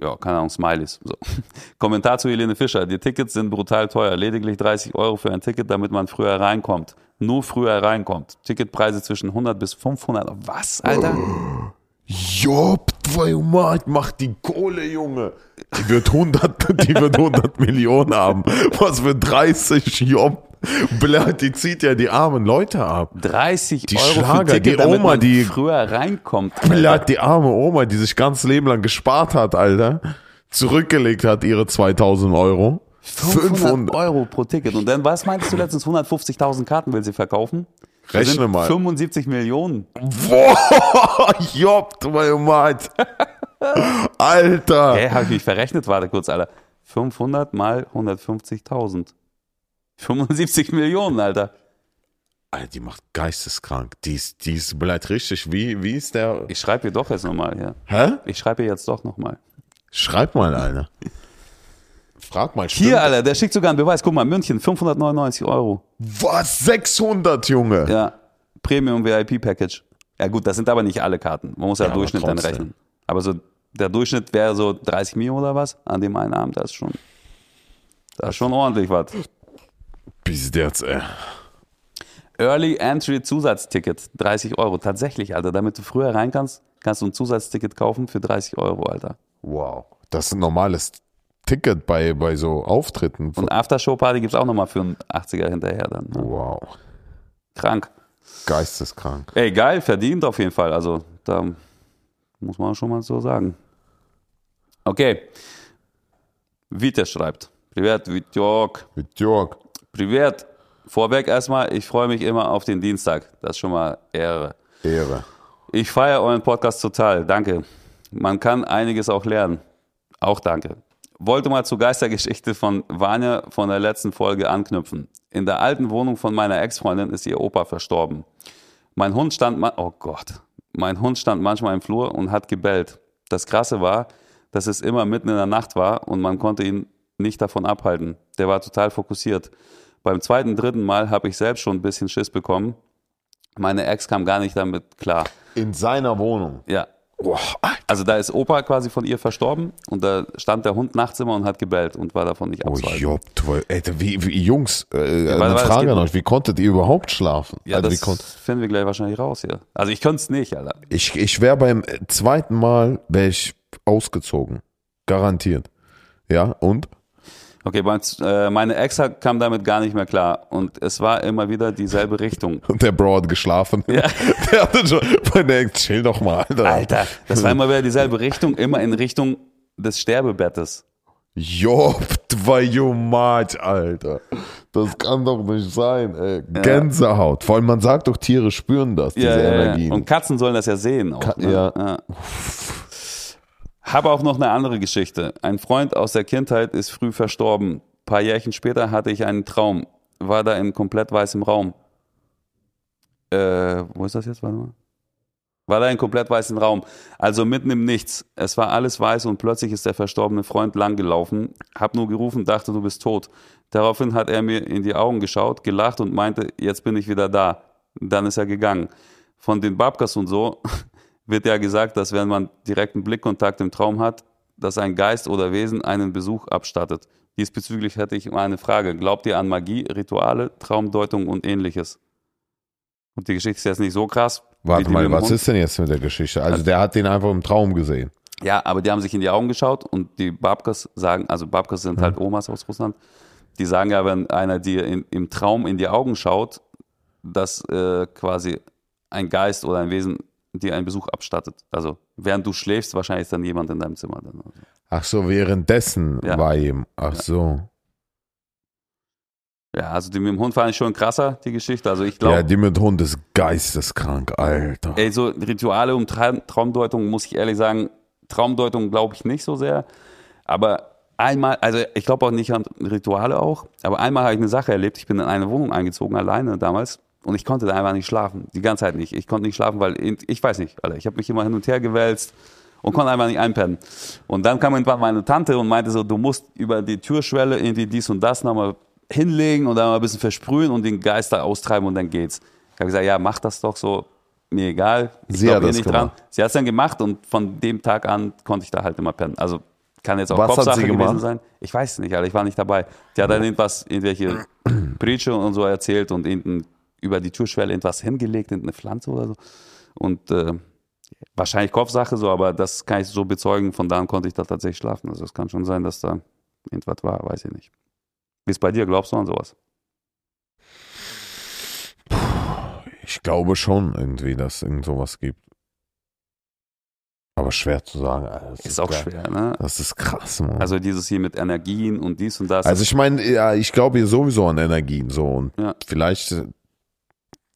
ja, keine Ahnung, Smileys. So. Kommentar zu Helene Fischer. Die Tickets sind brutal teuer. Lediglich 30 Euro für ein Ticket, damit man früher reinkommt. Nur früher reinkommt. Ticketpreise zwischen 100 bis 500. Was, Alter? Job, zwei Mark, mach die Kohle, Junge. Die wird 100, die wird 100 Millionen haben. Was für 30, Job. die zieht ja die armen Leute ab. 30 die Euro Schlager, für Ticket, die Oma, die früher reinkommt. Blatt, die arme Oma, die sich ganz Leben lang gespart hat, Alter, zurückgelegt hat ihre 2000 Euro. 500, 500 Euro pro Ticket. Und dann, was meinst du letztens? 150.000 Karten will sie verkaufen? Das Rechne mal. 75 Millionen. Boah, jobt, mein Mann. Alter. Hä, hey, hab ich mich verrechnet? Warte kurz, Alter. 500 mal 150.000. 75 Millionen, Alter. Alter, die macht geisteskrank. Die ist, die ist bleibt richtig. Wie, wie ist der? Ich schreibe ihr doch jetzt nochmal hier. Hä? Ich schreibe ihr jetzt doch nochmal. Schreib mal, Alter. Frag mal, stimmt Hier, Alter, der schickt sogar einen Beweis. Guck mal, München, 599 Euro. Was? 600, Junge? Ja, Premium VIP Package. Ja gut, das sind aber nicht alle Karten. Man muss ja, Ja, Durchschnitt dann rechnen. Aber so der Durchschnitt wäre so 30 Mio oder was an dem einen Abend. Das ist schon, das ist schon ordentlich was. Jetzt, ey. Early Entry Zusatzticket, 30 Euro. Tatsächlich, Alter, damit du früher rein kannst, kannst du ein Zusatzticket kaufen für 30 Euro, Alter. Wow. Das ist ein normales Ticket bei, bei so Auftritten. Und Aftershow-Party gibt's auch nochmal für einen 80er hinterher dann. Ne? Wow. Krank. Geisteskrank. Ey, geil, verdient auf jeden Fall. Also, da muss man schon mal so sagen. Okay. Vite schreibt. Privat, Vitjok. Mit Jörg. Privat. Vorweg erstmal, ich freue mich immer auf den Dienstag. Das ist schon mal Ehre. Ehre. Ich feiere euren Podcast total. Danke. Man kann einiges auch lernen. Auch danke. Wollte mal zur Geistergeschichte von Vanya von der letzten Folge anknüpfen. In der alten Wohnung von meiner Ex-Freundin ist ihr Opa verstorben. Mein Hund stand, oh Gott, mein Hund stand manchmal im Flur und hat gebellt. Das Krasse war, dass es immer mitten in der Nacht war und man konnte ihn nicht davon abhalten. Der war total fokussiert. Beim zweiten, dritten Mal habe ich selbst schon ein bisschen Schiss bekommen. Meine Ex kam gar nicht damit klar. In seiner Wohnung. Ja. Boah, Also da ist Opa quasi von ihr verstorben und da stand der Hund nachts immer und hat gebellt und war davon nicht Oh, abzuhalten. Job, ey, wie, wie, Jungs, äh, eine warte, es Frage an noch. euch. Wie konntet ihr überhaupt schlafen? ja, also, das finden wir gleich wahrscheinlich raus hier. Also ich könnte es nicht, Alter. ich ich wäre beim zweiten Mal wäre ich ausgezogen. Garantiert. Ja, und? Okay, äh, meine Ex kam damit gar nicht mehr klar und es war immer wieder dieselbe Richtung. Und der Bro hat geschlafen. Ja. Der hatte schon, meine Ex, chill doch mal, Alter. Alter, das war immer wieder dieselbe Richtung, immer in Richtung des Sterbebettes. Job, zwei Match, Alter. Das kann doch nicht sein, ey. Gänsehaut. Vor allem, man sagt doch, Tiere spüren das, diese Ja, ja, ja. Energien. Und Katzen sollen das ja sehen. Auch, Ka- ne? ja. Habe auch noch eine andere Geschichte. Ein Freund aus der Kindheit ist früh verstorben. Ein paar Jährchen später hatte ich einen Traum. War da in komplett weißem Raum. Äh, wo ist das jetzt? Warte mal. War da in komplett weißem Raum. Also mitten im Nichts. Es war alles weiß und plötzlich ist der verstorbene Freund langgelaufen. Hab nur gerufen, dachte, du bist tot. Daraufhin hat er mir in die Augen geschaut, gelacht und meinte, jetzt bin ich wieder da. Dann ist er gegangen. Von den Babkas und so wird ja gesagt, dass wenn man direkten Blickkontakt im Traum hat, dass ein Geist oder Wesen einen Besuch abstattet. Diesbezüglich hätte ich mal eine Frage. Glaubt ihr an Magie, Rituale, Traumdeutung und ähnliches? Und die Geschichte ist jetzt nicht so krass. Warte mal, was Hund. ist denn jetzt mit der Geschichte? Also, der hat den einfach im Traum gesehen. Ja, aber die haben sich in die Augen geschaut und die Babkas sagen, also Babkas sind halt Omas aus Russland, die sagen ja, wenn einer dir in, im Traum in die Augen schaut, dass äh, quasi ein Geist oder ein Wesen dir einen Besuch abstattet. Also während du schläfst, wahrscheinlich ist dann jemand in deinem Zimmer. Dann. Ach so, währenddessen Ja. war ihm. Ach so. Ja, also die mit dem Hund fand ich schon krasser, die Geschichte. Also ich Ja, glaube, die mit Hund ist geisteskrank, Alter. ey, so Rituale und Tra Traumdeutung, muss ich ehrlich sagen, Traumdeutung glaube ich nicht so sehr. Aber einmal, also ich glaube auch nicht an Rituale auch, aber einmal habe ich eine Sache erlebt. Ich bin in eine Wohnung eingezogen, alleine damals. Und ich konnte da einfach nicht schlafen. Die ganze Zeit nicht. Ich konnte nicht schlafen, weil ich, ich weiß nicht, Alter. Ich habe mich immer hin und her gewälzt und konnte einfach nicht einpennen. Und dann kam irgendwann meine Tante und meinte so, du musst über die Türschwelle irgendwie dies und das nochmal hinlegen und dann mal ein bisschen versprühen und den Geister austreiben und dann geht's. Ich habe gesagt, ja, mach das doch so. Mir egal. Ich Sie glaub hat eh das nicht gemacht. Sie hat es dann gemacht und von dem Tag an konnte ich da halt immer pennen. Also kann jetzt auch Was Kopfsache sie gewesen sein. Ich weiß es nicht, Alter. Ich war nicht dabei. Die hat dann irgendwas, irgendwelche Preacher und so erzählt und irgendein, über die Türschwelle irgendwas hingelegt, irgendeine Pflanze oder so. Und äh, wahrscheinlich Kopfsache so, aber das kann ich so bezeugen. Von da an konnte ich da tatsächlich schlafen. Also es kann schon sein, dass da irgendwas war, weiß ich nicht. Wie ist bei dir? Glaubst du an sowas? Ich glaube schon irgendwie, dass es irgend sowas gibt. Aber schwer zu sagen. Alter. Das Ist auch geil. schwer, ne? Das ist krass, Mann. Also dieses hier mit Energien und dies und das. Also ich meine, ja, ich glaube hier sowieso an Energien so und Ja. vielleicht äh,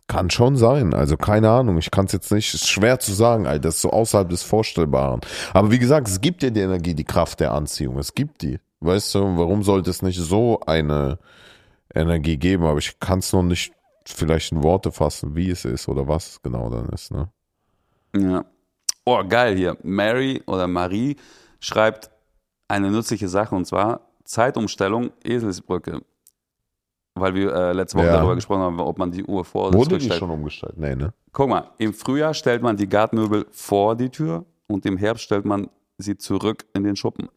kann schon sein. Also keine Ahnung, ich kann es jetzt nicht, ist schwer zu sagen, Alter, das ist so außerhalb des Vorstellbaren. Aber wie gesagt, es gibt ja die Energie, die Kraft der Anziehung, es gibt die. Weißt du, warum sollte es nicht so eine Energie geben? Aber ich kann es noch nicht vielleicht in Worte fassen, wie es ist oder was es genau dann ist. Ne? Ja. Oh, geil hier. Mary oder Marie schreibt eine nützliche Sache und zwar Zeitumstellung Eselsbrücke. Weil wir äh, letzte Woche Ja. darüber gesprochen haben, ob man die Uhr vor oder Wurde die schon umgestellt? Nee, ne? Guck mal, im Frühjahr stellt man die Gartenmöbel vor die Tür und im Herbst stellt man sie zurück in den Schuppen.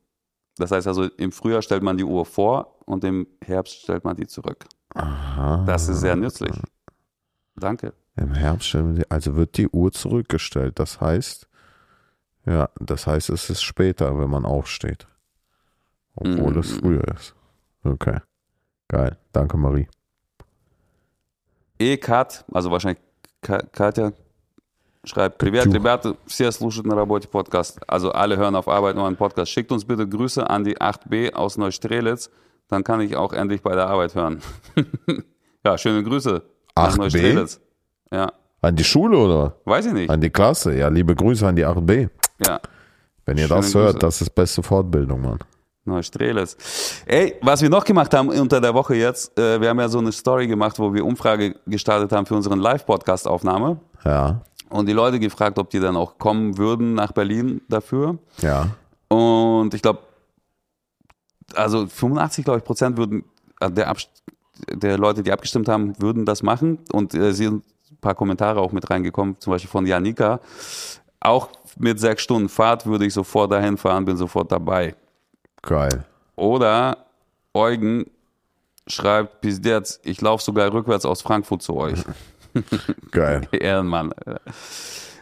Das heißt also, im Frühjahr stellt man die Uhr vor und im Herbst stellt man die zurück. Aha. Das ist sehr nützlich. Danke. Im Herbst stellen wir die, also wird die Uhr zurückgestellt. Das heißt, ja, das heißt, es ist später, wenn man aufsteht. Obwohl Mhm. es früher ist. Okay. Geil. Danke, Marie. E-Kat, also wahrscheinlich Ka Katja, schreibt, Привет, Катюх. ребята, все слушают на работе Podcast. Also alle hören auf Arbeit nur einen Podcast. Schickt uns bitte Grüße an die 8b aus Neustrelitz, dann kann ich auch endlich bei der Arbeit hören. ja, schöne Grüße. nach 8b? Neustrelitz. Ja, An die Schule oder? weiß ich nicht. An die Klasse? Ja, liebe Grüße an die 8b. Ja, Wenn ihr Schöne das hört, Grüße. das ist beste Fortbildung, Mann. Neustrelitz. Ey, was wir noch gemacht haben unter der Woche jetzt, äh, wir haben ja so eine Story gemacht, wo wir Umfrage gestartet haben für unseren Live-Podcast-Aufnahme. Ja, Und die Leute gefragt, ob die dann auch kommen würden nach Berlin dafür. ja. Und ich glaube, also 85, glaube ich, Prozent würden, äh, der, Abst der Leute, die abgestimmt haben, würden das machen. Und äh, sind ein paar Kommentare auch mit reingekommen, zum Beispiel von Janika. Auch mit sechs Stunden Fahrt würde ich sofort dahin fahren, bin sofort dabei. Geil. Oder Eugen schreibt, Pizdetz, ich laufe sogar rückwärts aus Frankfurt zu euch. Geil. Ehrenmann.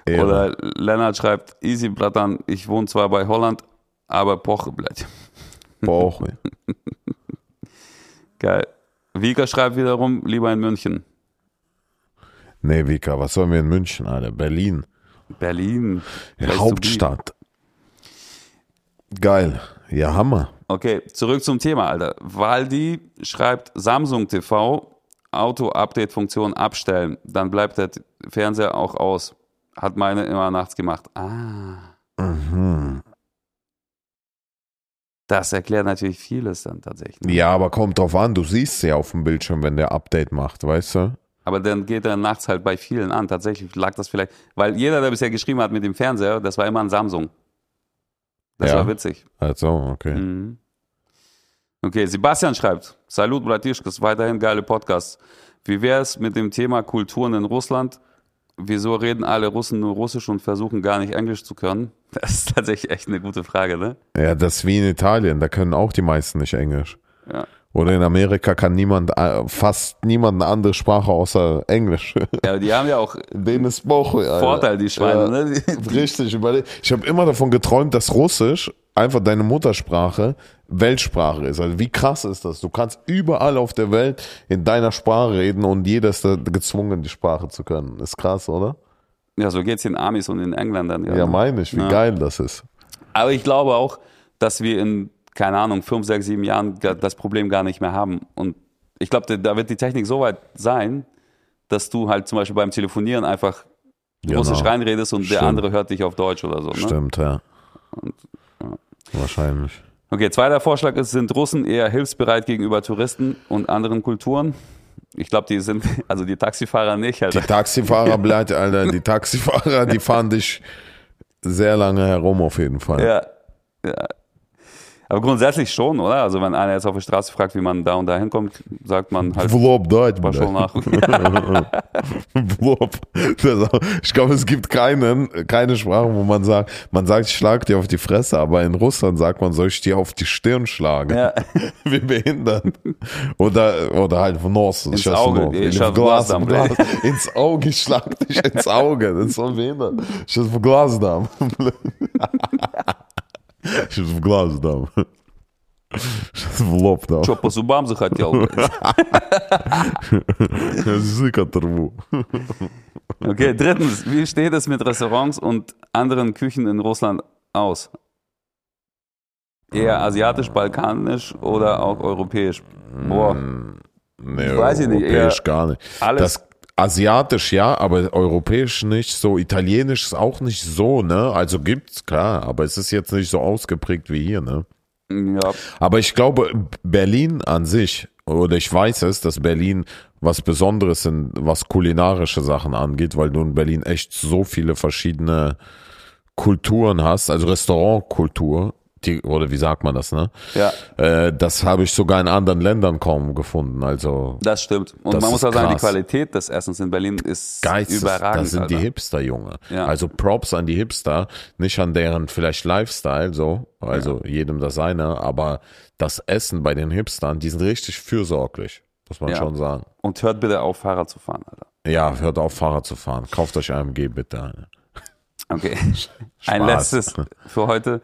Ehre. Oder Lennart schreibt, easy, Bratan, ich wohne zwar bei Holland, aber Poche, blöd. Bauch. Geil. Vika schreibt wiederum, lieber in München. Nee, Vika, was sollen wir in München, Alter? Berlin. Berlin. Hauptstadt. Geil. Ja, Hammer. Okay, zurück zum Thema, Alter. Waldi schreibt, Samsung TV, Auto-Update-Funktion abstellen. Dann bleibt der Fernseher auch aus. Hat meine immer nachts gemacht. Ah. Mhm. Das erklärt natürlich vieles dann tatsächlich. Ja, aber kommt drauf an, du siehst ja auf dem Bildschirm, wenn der Update macht, weißt du? Aber dann geht er nachts halt bei vielen an. Tatsächlich lag das vielleicht, weil jeder, der bisher geschrieben hat mit dem Fernseher, das war immer ein Samsung. Das Ja. war witzig. Also, okay. Mhm. Okay, Sebastian schreibt, Salut, Bratischkas, weiterhin geile Podcasts. Wie wäre es mit dem Thema Kulturen in Russland? Wieso reden alle Russen nur Russisch und versuchen gar nicht Englisch zu können? Das ist tatsächlich echt eine gute Frage, ne? Ja, das ist wie in Italien, da können auch die meisten nicht Englisch. Ja. Oder in Amerika kann niemand, äh, fast niemand eine andere Sprache außer Englisch. Ja, die haben ja auch Denen ist Bauch. Vorteil, die Schweine, Ja. ne? Richtig, überleg. Ich habe immer davon geträumt, dass Russisch einfach deine Muttersprache Weltsprache ist. Also wie krass ist das? Du kannst überall auf der Welt in deiner Sprache reden und jeder ist da gezwungen, die Sprache zu können. Ist krass, oder? Ja, so geht's den Amis und den Engländern. Ja, meine ich, wie Ja. geil das ist. Aber ich glaube auch, dass wir in, keine Ahnung, fünf, sechs, sieben Jahren das Problem gar nicht mehr haben. Und ich glaube, da wird die Technik so weit sein, dass du halt zum Beispiel beim Telefonieren einfach Genau. Russisch reinredest und der Stimmt. andere hört dich auf Deutsch oder so. Ne? Stimmt, ja. Wahrscheinlich. Okay, zweiter Vorschlag ist, sind Russen eher hilfsbereit gegenüber Touristen und anderen Kulturen? Ich glaube, die sind, also die Taxifahrer nicht. Die Alter. Taxifahrer bleibt, Alter, die Taxifahrer, die fahren dich sehr lange herum auf jeden Fall. Ja, ja. Aber grundsätzlich schon, oder? Also wenn einer jetzt auf der Straße fragt, wie man da und da hinkommt, sagt man halt Vlob Deutsch, mal schon nach. Vlob. Das- Ich glaube, es gibt keinen, keine Sprache, wo man sagt, man sagt, ich schlag dir auf die Fresse, aber in Russland sagt man, soll ich dir auf die Stirn schlagen? ja. Wie behindert. Oder, oder halt в нос. Ins Сейчас Auge. нос. Ich Или schaff в глаз, Glas в глаз. Ins Auge, ich schlag dich ins Auge. Das ist so behindert. Сейчас в глаз дам. Сейчас в глаз дам. Сейчас в лоб дам. Что, по зубам захотел? блядь? Язык оторву. Okay, drittens, wie steht es mit Restaurants und anderen Küchen in Russland aus? Eher asiatisch, balkanisch oder auch europäisch? Boah, Nee, Weiß ich nicht, europäisch eher gar nicht. alles. Das asiatisch ja, aber europäisch nicht so. Italienisch ist auch nicht so, ne? Also gibt's, klar, aber es ist jetzt nicht so ausgeprägt wie hier, ne? ja, Aber ich glaube, Berlin an sich, oder ich weiß es, dass Berlin was Besonderes in, was kulinarische Sachen angeht, weil du in Berlin echt so viele verschiedene Kulturen hast, also Restaurantkultur, die, oder wie sagt man das, ne? ja, Äh, das habe ich sogar in anderen Ländern kaum gefunden. Also das stimmt. Und Das man muss auch sagen, die krass. Qualität des Essens in Berlin ist Geistes, überragend. das sind die Alter. Hipster, Junge. Ja. Also Props an die Hipster, nicht an deren vielleicht Lifestyle, so, also jedem das seine, aber das Essen bei den Hipstern, die sind richtig fürsorglich, muss man Ja. schon sagen. Und hört bitte auf, Fahrrad zu fahren, Alter. Ja, hört auf, Fahrrad zu fahren. Kauft euch AMG bitte. Okay. Ein letztes für heute.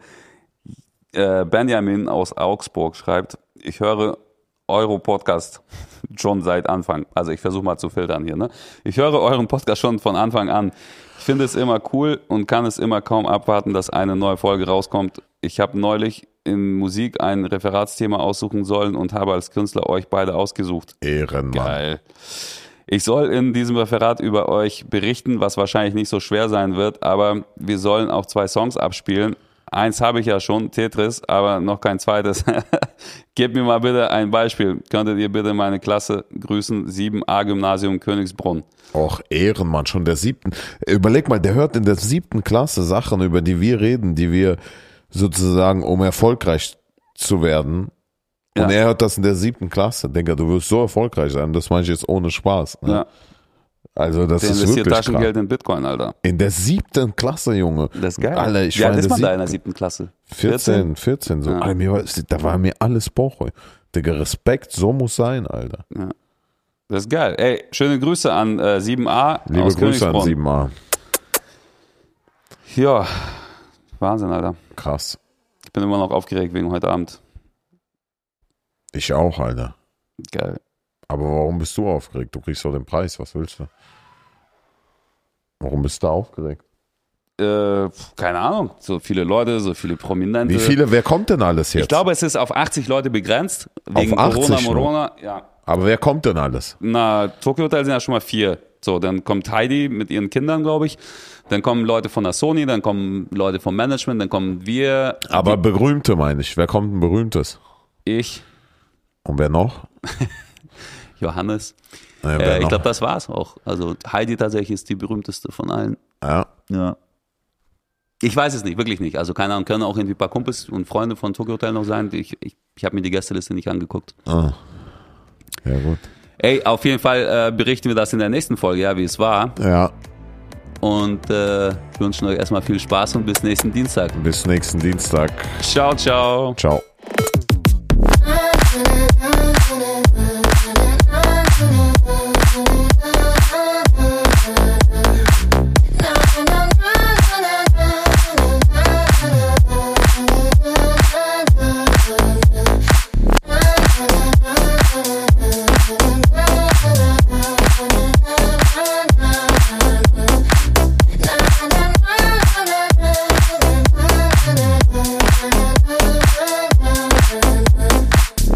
Äh, Benjamin aus Augsburg schreibt, ich höre Euro-Podcast schon seit Anfang. Also ich versuche mal zu filtern hier. Ne? Ich höre euren Podcast schon von Anfang an. Ich finde es immer cool und kann es immer kaum abwarten, dass eine neue Folge rauskommt. Ich habe neulich in Musik ein Referatsthema aussuchen sollen und habe als Künstler euch beide ausgesucht. Ehrenmann. Geil. Ich soll in diesem Referat über euch berichten, was wahrscheinlich nicht so schwer sein wird, aber wir sollen auch zwei Songs abspielen. Eins habe ich ja schon, Tetris, aber noch kein zweites. Gebt mir mal bitte ein Beispiel. Könntet ihr bitte meine Klasse grüßen? 7a Gymnasium Königsbrunn. Och, Ehrenmann, schon der siebten. Überleg mal, der hört in der siebten Klasse Sachen, über die wir reden, die wir sozusagen, um erfolgreich zu werden. Und Ja. er hört das in der siebten Klasse. Denke, du wirst so erfolgreich sein. Das meine ich jetzt ohne Spaß. Ne? Ja, Also, das der ist investiert wirklich Taschengeld krass. in Bitcoin, Alter. In der siebten Klasse, Junge. Das ist geil. Alter, ich Wie war alt in der man da in der siebten. siebten Klasse? 14, 14 so. Ja. Alter, mir war, da war mir alles Boche. Digga, Respekt, so muss sein, Alter. Das ist geil. Ey, schöne Grüße an äh, 7a Liebe aus Grüße an Königsbrunn. 7a. Ja, Wahnsinn, Alter. Krass. Ich bin immer noch aufgeregt wegen heute Abend. Ich auch, Alter. Geil. Aber warum bist du aufgeregt? Du kriegst doch den Preis, was willst du? Warum bist du aufgeregt? Äh, keine Ahnung, so viele Leute, so viele Prominente. Wie viele, wer kommt denn alles jetzt? Ich glaube, es ist auf 80 Leute begrenzt. Wegen 80 Corona, nur? Morona. Ja. Aber wer kommt denn alles? Na, Tokyo Hotel sind ja schon mal vier. So, dann kommt Heidi mit ihren Kindern, glaube ich. Dann kommen Leute von der Sony, dann kommen Leute vom Management, dann kommen wir. Aber berühmte meine ich. Wer kommt ein berühmtes? Ich, Und wer noch? Johannes. Wer Äh, ich glaube, das war's auch. Also Heidi tatsächlich ist die berühmteste von allen. ja. Ja. Ich weiß es nicht, wirklich nicht. Also keine Ahnung, können auch irgendwie ein paar Kumpels und Freunde von Tokyo Hotel noch sein. Ich, ich, ich habe mir die Gästeliste nicht angeguckt. Ah. Ja, gut. Ey, auf jeden Fall äh, berichten wir das in der nächsten Folge, ja, wie es war. Ja, Und äh, wünschen euch erstmal viel Spaß und bis nächsten Dienstag. bis nächsten Dienstag. Ciao, ciao. Ciao.